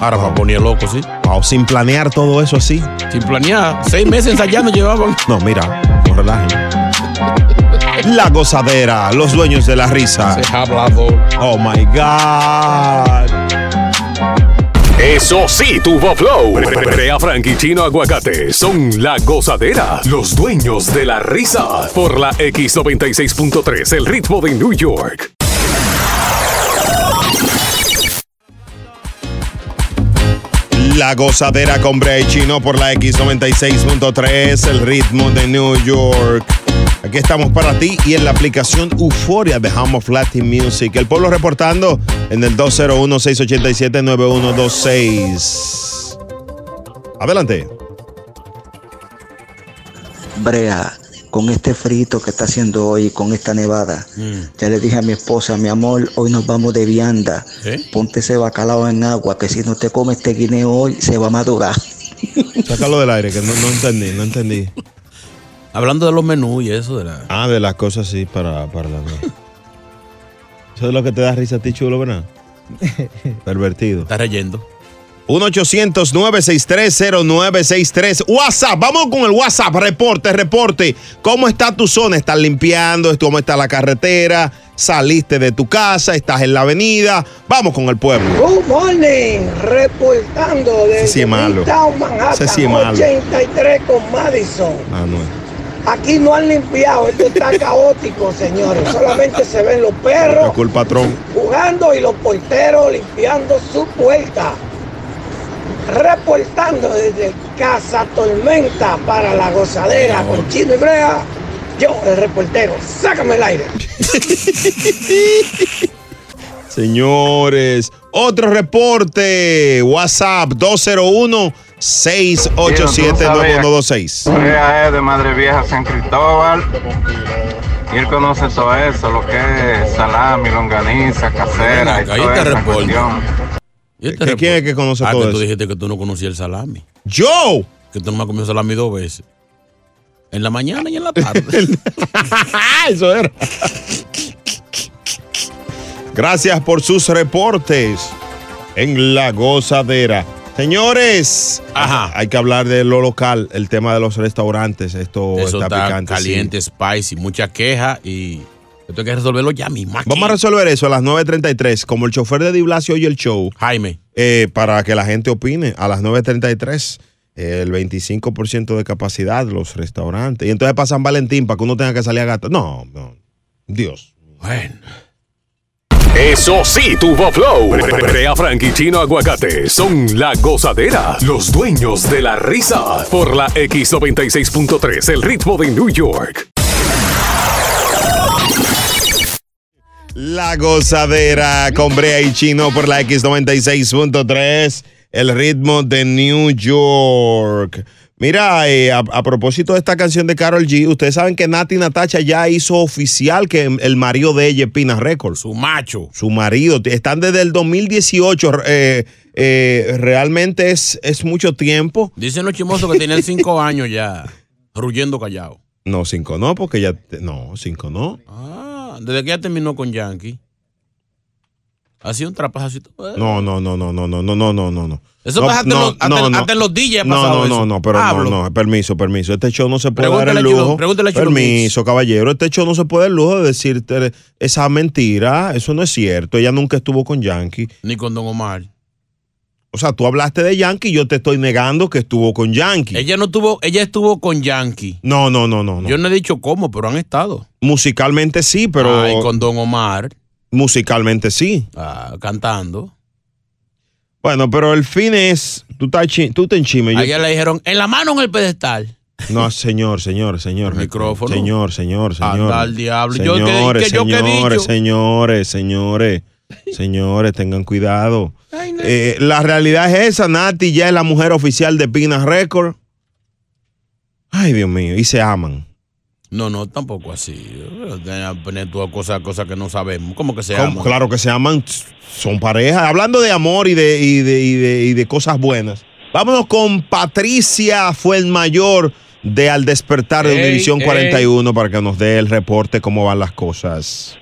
[SPEAKER 2] Ahora Bunny es loco, ¿sí?
[SPEAKER 1] Wow, sin planear todo eso así.
[SPEAKER 2] Sin planear. Seis meses ensayando llevaban.
[SPEAKER 1] No, mira, no relajen. La gozadera, los dueños de la risa.
[SPEAKER 2] Se ha hablado.
[SPEAKER 1] Oh my God.
[SPEAKER 3] Eso sí, tuvo flow. Brea Frank y Chino Aguacate son la gozadera, los dueños de la risa. Por la X96.3, el ritmo de New York.
[SPEAKER 1] La gozadera con Bray Chino por la X96.3, el ritmo de New York. Aquí estamos para ti y en la aplicación Euforia de Home of Latin Music. El pueblo reportando en el 201-687-9126. Adelante.
[SPEAKER 17] Brea, con este frito que está haciendo hoy, con esta nevada, ya le dije a mi esposa, mi amor, hoy nos vamos de vianda.
[SPEAKER 2] ¿Eh?
[SPEAKER 17] Ponte ese bacalao en agua, que si no te comes este guineo hoy, se va a madurar.
[SPEAKER 1] Sácalo del aire, que no, no entendí, no entendí.
[SPEAKER 2] Hablando de los menús y eso de la.
[SPEAKER 1] Ah, de las cosas sí para, para la. Eso es lo que te da risa a ti, chulo, ¿verdad? Pervertido.
[SPEAKER 2] Está reyendo.
[SPEAKER 1] 1-800-963-0963. WhatsApp, vamos con el WhatsApp. Reporte, reporte. ¿Cómo está tu zona? ¿Estás limpiando? ¿Cómo está la carretera? ¿Saliste de tu casa? ¿Estás en la avenida? Vamos con el pueblo.
[SPEAKER 22] Good morning, reportando
[SPEAKER 1] Ese sí malo.
[SPEAKER 22] Manhattan,
[SPEAKER 1] sí malo.
[SPEAKER 22] 83 con Madison. Aquí no han limpiado, esto está caótico, señores. Solamente se ven los perros
[SPEAKER 1] Disculpa, patrón.
[SPEAKER 22] jugando y los porteros limpiando su puerta. Reportando desde Casa Tormenta para la gozadera con Chino y Brea. Yo, el reportero, sácame el aire.
[SPEAKER 1] Señores, otro reporte. WhatsApp 201-687-9126.
[SPEAKER 23] Brea es de Madre Vieja San Cristóbal. Y él conoce todo eso, lo que es salami, longaniza, casera y
[SPEAKER 2] Ahí
[SPEAKER 23] toda
[SPEAKER 2] te
[SPEAKER 23] esa
[SPEAKER 2] reporto.
[SPEAKER 23] cuestión.
[SPEAKER 2] ¿Y
[SPEAKER 1] ¿Qué- quién es que conoce
[SPEAKER 2] ah,
[SPEAKER 1] todo
[SPEAKER 2] que tú
[SPEAKER 1] eso?
[SPEAKER 2] dijiste que tú no conocías el salami.
[SPEAKER 1] ¡Yo!
[SPEAKER 2] Que tú no me has comido salami dos veces. En la mañana y en la tarde.
[SPEAKER 1] Eso era. Gracias por sus reportes en la gozadera. Señores, hay que hablar de lo local, el tema de los restaurantes. Esto
[SPEAKER 2] Eso
[SPEAKER 1] está,
[SPEAKER 2] está,
[SPEAKER 1] picante. sí.
[SPEAKER 2] caliente, spicy, mucha queja y esto hay que resolverlo ya mismo. aquí.
[SPEAKER 1] Vamos a resolver eso a las 9.33, como el chofer de Di Blasio oye el show.
[SPEAKER 2] Jaime.
[SPEAKER 1] eh, para que la gente opine a las 9.33. eh, El 25% de capacidad, los restaurantes. Y entonces para San Valentín, para que uno tenga que salir a gastar. No, no. Dios.
[SPEAKER 2] Bueno.
[SPEAKER 3] Eso sí, tuvo flow. Brea Frank y Chino Aguacate son la gozadera, los dueños de la risa. Por la X96.3, el ritmo de New York.
[SPEAKER 1] La gozadera con Brea y Chino por la X96.3, el ritmo de New York. Mira, eh, a, a propósito de esta canción de Carol G, ustedes saben que Nati Natacha ya hizo oficial que el marido de ella es Pina Records.
[SPEAKER 2] Su macho.
[SPEAKER 1] Su marido. Están desde el 2018. eh, eh, realmente es, es mucho tiempo.
[SPEAKER 2] Dicen los chimosos que tienen cinco años ya, ruyendo callado.
[SPEAKER 1] No, cinco no, porque ya. No, cinco no.
[SPEAKER 2] Ah, desde que ya terminó con Yankee. Ha sido un trapacito.
[SPEAKER 1] No, no, no, no, no, no, no, no, no, no.
[SPEAKER 2] Eso
[SPEAKER 1] no,
[SPEAKER 2] pasa hasta los- hasta en- hasta en los DJs
[SPEAKER 1] No, no, no, no, pero
[SPEAKER 2] Hablo.
[SPEAKER 1] no, no, permiso, permiso. Este show no se puede dar
[SPEAKER 2] Pregúntale
[SPEAKER 1] el
[SPEAKER 2] a Chulo-
[SPEAKER 1] lujo.
[SPEAKER 2] pregúntale
[SPEAKER 1] Permiso, caballero. Este show no se puede dar el lujo de decirte esa mentira. Eso no es cierto. Ella nunca estuvo con Yankee.
[SPEAKER 2] Ni con Don Omar.
[SPEAKER 1] O sea, tú hablaste de Yankee y yo te estoy negando que estuvo con Yankee.
[SPEAKER 2] Ella no tuvo, ella estuvo con Yankee.
[SPEAKER 1] No, no, no, no. no.
[SPEAKER 2] Yo no he dicho cómo, pero han estado.
[SPEAKER 1] Musicalmente sí, pero.
[SPEAKER 2] Ay, con Don Omar.
[SPEAKER 1] Musicalmente sí.
[SPEAKER 2] Ah, cantando.
[SPEAKER 1] Bueno, pero el fin es. Tú estás chi- tú te enchimes. yo-
[SPEAKER 2] A ella le dijeron, en la mano en el pedestal.
[SPEAKER 1] No, señor, señor, señor.
[SPEAKER 2] micrófono.
[SPEAKER 1] Señor, señor, señor.
[SPEAKER 2] Anda al diablo. Yo que-
[SPEAKER 1] Señores,
[SPEAKER 2] que yo que he
[SPEAKER 1] señores, señores, señores. Señores, tengan cuidado. Eh, la realidad es esa, Nati ya es la mujer oficial de Pina Record. Ay, Dios mío, y se aman.
[SPEAKER 2] No, no, tampoco así. Poner todas cosas, cosas que no sabemos. ¿Cómo que se
[SPEAKER 1] ¿Cómo?
[SPEAKER 2] llama?
[SPEAKER 1] Claro que se aman, son pareja. Hablando de amor y de, y de, y de, y de cosas buenas. Vámonos con Patricia fue el mayor de Al Despertar de
[SPEAKER 24] Ey,
[SPEAKER 1] Univisión
[SPEAKER 24] ey.
[SPEAKER 1] 41 para que nos dé el reporte cómo van las cosas.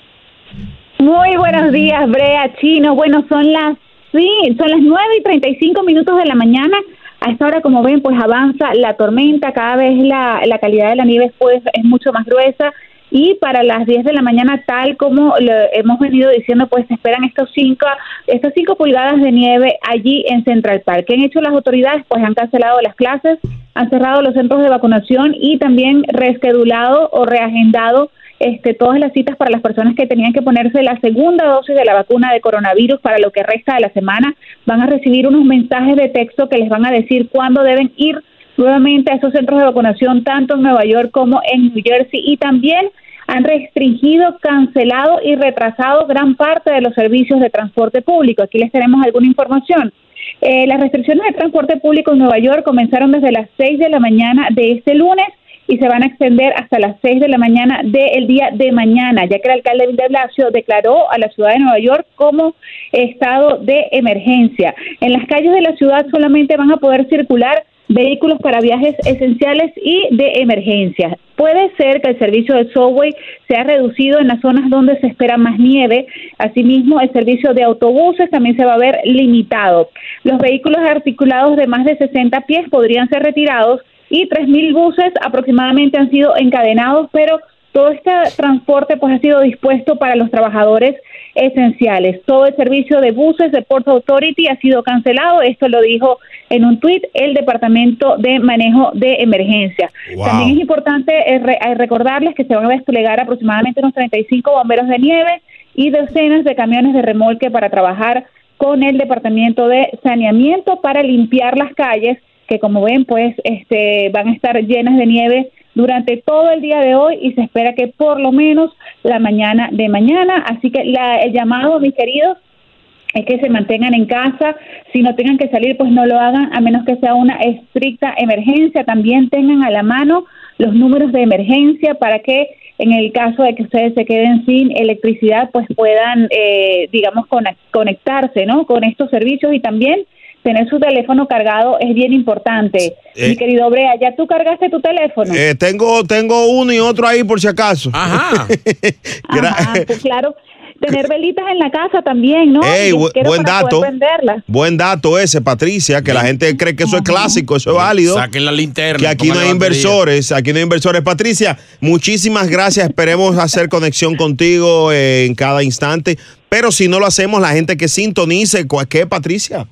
[SPEAKER 7] Muy buenos días, Brea Chino. Bueno, son las sí, son las 9 y 35 minutos de la mañana. A esta hora, como ven, pues avanza la tormenta. Cada vez la, la calidad de la nieve pues, es mucho más gruesa. Y para las 10 de la mañana, tal como lo hemos venido diciendo, pues se esperan estos cinco, estas 5 pulgadas de nieve allí en Central Park. ¿Qué han hecho las autoridades? Pues han cancelado las clases, han cerrado los centros de vacunación y también reschedulado o reagendado este, todas las citas para las personas que tenían que ponerse la segunda dosis de la vacuna de coronavirus para lo que resta de la semana. Van a recibir unos mensajes de texto que les van a decir cuándo deben ir nuevamente a esos centros de vacunación, tanto en Nueva York como en New Jersey. Y también han restringido, cancelado y retrasado gran parte de los servicios de transporte público. Aquí les tenemos alguna información. Eh, las restricciones de transporte público en Nueva York comenzaron desde las 6 de la mañana de este lunes y se van a extender hasta las 6 de la mañana del día de mañana, ya que el alcalde de Blasio declaró a la ciudad de Nueva York como estado de emergencia. En las calles de la ciudad solamente van a poder circular vehículos para viajes esenciales y de emergencia. Puede ser que el servicio de subway sea reducido en las zonas donde se espera más nieve. Asimismo, el servicio de autobuses también se va a ver limitado. Los vehículos articulados de más de 60 pies podrían ser retirados y 3.000 buses aproximadamente han sido encadenados, pero todo este transporte pues ha sido dispuesto para los trabajadores esenciales. Todo el servicio de buses de Port Authority ha sido cancelado. Esto lo dijo en un tuit el Departamento de Manejo de Emergencia.
[SPEAKER 25] Wow.
[SPEAKER 7] También es importante eh, eh, recordarles que se van a desplegar aproximadamente unos 35 bomberos de nieve y decenas de camiones de remolque para trabajar con el Departamento de Saneamiento para limpiar las calles que como ven pues este van a estar llenas de nieve durante todo el día de hoy y se espera que por lo menos la mañana de mañana, así que la- el llamado mis queridos es que se mantengan en casa, si no tengan que salir, pues no lo hagan, a menos que sea una estricta emergencia. También tengan a la mano los números de emergencia para que en el caso de que ustedes se queden sin electricidad, pues puedan, eh, digamos, conec- conectarse, ¿no? Con estos servicios y también tener su teléfono cargado es bien importante.
[SPEAKER 1] Eh.
[SPEAKER 7] Mi querido Brea, ¿ya tú cargaste tu teléfono?
[SPEAKER 1] Eh, tengo, tengo uno y otro ahí por si acaso.
[SPEAKER 2] Ajá.
[SPEAKER 7] Ajá, pues claro. Tener velitas en la casa también, ¿no?
[SPEAKER 1] Ey, buen dato. Buen dato ese, Patricia, que la gente cree que eso es clásico, eso es válido.
[SPEAKER 2] Saquen la linterna.
[SPEAKER 1] Que aquí no hay inversores, aquí no hay inversores. Patricia, muchísimas gracias. Esperemos hacer conexión contigo eh, en cada instante. Pero si no lo hacemos, la gente que sintonice, ¿cuál- ¿qué, Patricia?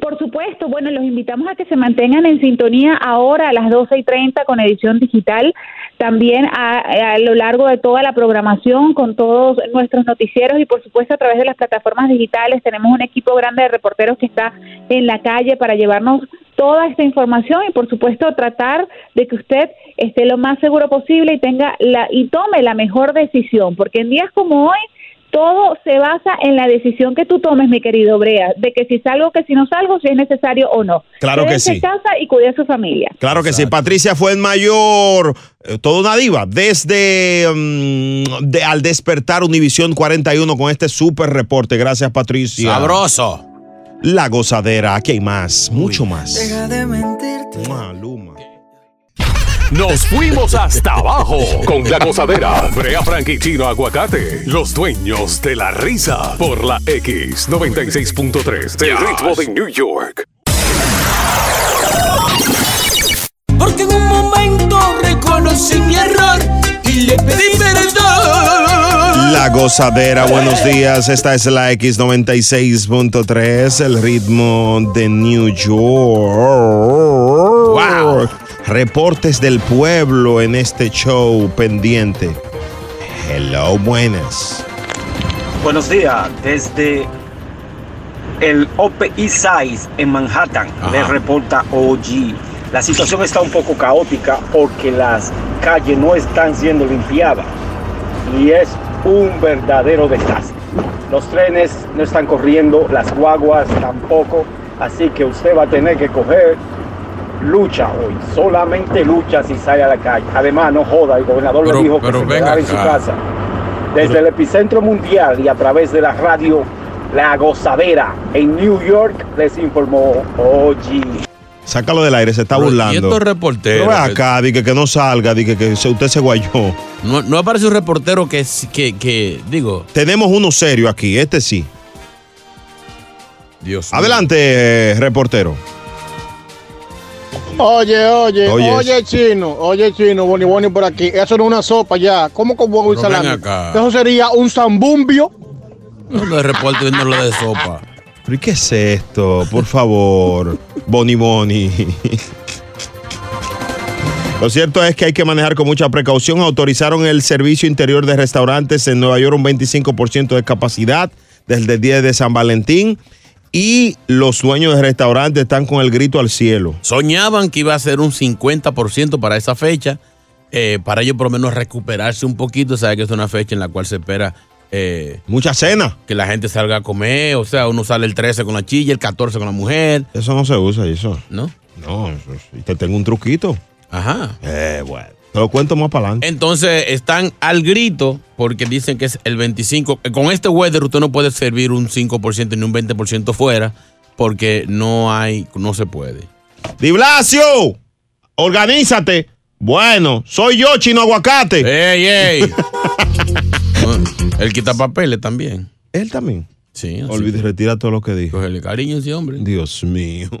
[SPEAKER 7] Por supuesto, bueno, los invitamos a que se mantengan en sintonía ahora a las 12 y 30 con edición digital, también a, a lo largo de toda la programación con todos nuestros noticieros y por supuesto a través de las plataformas digitales. Tenemos un equipo grande de reporteros que está en la calle para llevarnos toda esta información y por supuesto tratar de que usted esté lo más seguro posible y tenga la y tome la mejor decisión, porque en días como hoy todo se basa en la decisión que tú tomes, mi querido Brea, de que si salgo, que si no salgo, si es necesario o no.
[SPEAKER 1] Claro que sí.
[SPEAKER 7] en casa y cuide a su familia.
[SPEAKER 1] Claro que sí. Patricia fue el mayor, eh, toda una diva, desde mm, de- al despertar Univisión 41 con este súper reporte. Gracias, Patricia.
[SPEAKER 2] Sabroso.
[SPEAKER 1] La gozadera, aquí hay más, mucho más.
[SPEAKER 25] de mentirte.
[SPEAKER 1] Maluma.
[SPEAKER 3] Nos fuimos hasta abajo con la gozadera. Brea Frank y Chino Aguacate, los dueños de la risa. Por la X96.3, el ritmo de New York.
[SPEAKER 25] Porque en un momento reconocí mi error y le pedí perdón.
[SPEAKER 1] La gozadera, buenos días. Esta es la X96.3, el ritmo de New York. Reportes del pueblo en este show pendiente. Hello, buenas.
[SPEAKER 26] Buenos días, desde el East Side en Manhattan, le reporta OG. La situación está un poco caótica porque las calles no están siendo limpiadas y es un verdadero desastre. Los trenes no están corriendo, las guaguas tampoco, así que usted va a tener que coger lucha hoy, solamente lucha si sale a la calle. Además, no joda, el gobernador
[SPEAKER 2] Pero-
[SPEAKER 26] le dijo que se quedara en su casa. Desde el epicentro mundial y a través de la radio La Gozadera en New York les informó OG.
[SPEAKER 1] Sácalo del aire, se está
[SPEAKER 2] Pero, ¿y
[SPEAKER 1] burlando.
[SPEAKER 2] estos reporteros
[SPEAKER 1] Pero
[SPEAKER 2] que-
[SPEAKER 1] acá, di que, que no salga, di que, usted se guayó.
[SPEAKER 2] No, no aparece un reportero que, es- que, que digo,
[SPEAKER 1] Tenemos uno serio aquí, este sí.
[SPEAKER 2] Dios.
[SPEAKER 1] Adelante, eh, reportero.
[SPEAKER 16] Oye, oye,
[SPEAKER 1] Oye,
[SPEAKER 16] oye, chino, oye, chino, Boni Boni por aquí. Eso no es una sopa ya. ¿Cómo con huevo y salami?
[SPEAKER 2] acá.
[SPEAKER 16] Eso sería un zambumbio.
[SPEAKER 2] no de reporte viendo lo de sopa.
[SPEAKER 1] ¿Pero y qué es esto? Por favor, Boni Boni. Lo cierto es que hay que manejar con mucha precaución. Autorizaron el servicio interior de restaurantes en Nueva York un 25% de capacidad desde el día de San Valentín. Y los dueños de restaurantes están con el grito al cielo.
[SPEAKER 2] Soñaban que iba a ser un 50% para esa fecha, eh, para ellos por lo menos recuperarse un poquito. Sabe que es una fecha en la cual se espera. eh,
[SPEAKER 1] Mucha cena.
[SPEAKER 2] Que la gente salga a comer. O sea, uno sale el 13 con la chilla, el 14 con la mujer.
[SPEAKER 1] Eso no se usa, eso.
[SPEAKER 2] ¿No?
[SPEAKER 1] No, eso te tengo un truquito.
[SPEAKER 2] Ajá.
[SPEAKER 1] Eh, bueno. Te lo cuento más para adelante.
[SPEAKER 2] Entonces están al grito porque dicen que es el 25. eh, Con este weather usted no puede servir un 5% ni un 20% fuera porque no hay, no se puede.
[SPEAKER 1] Di Blasio, organízate. Bueno, soy yo, chino aguacate.
[SPEAKER 2] ¡Ey, ey! Él quita papeles también.
[SPEAKER 1] Él también.
[SPEAKER 2] Sí.
[SPEAKER 1] Olvide, retira todo lo que dijo.
[SPEAKER 2] Cógele cariño a ese hombre.
[SPEAKER 1] Dios mío.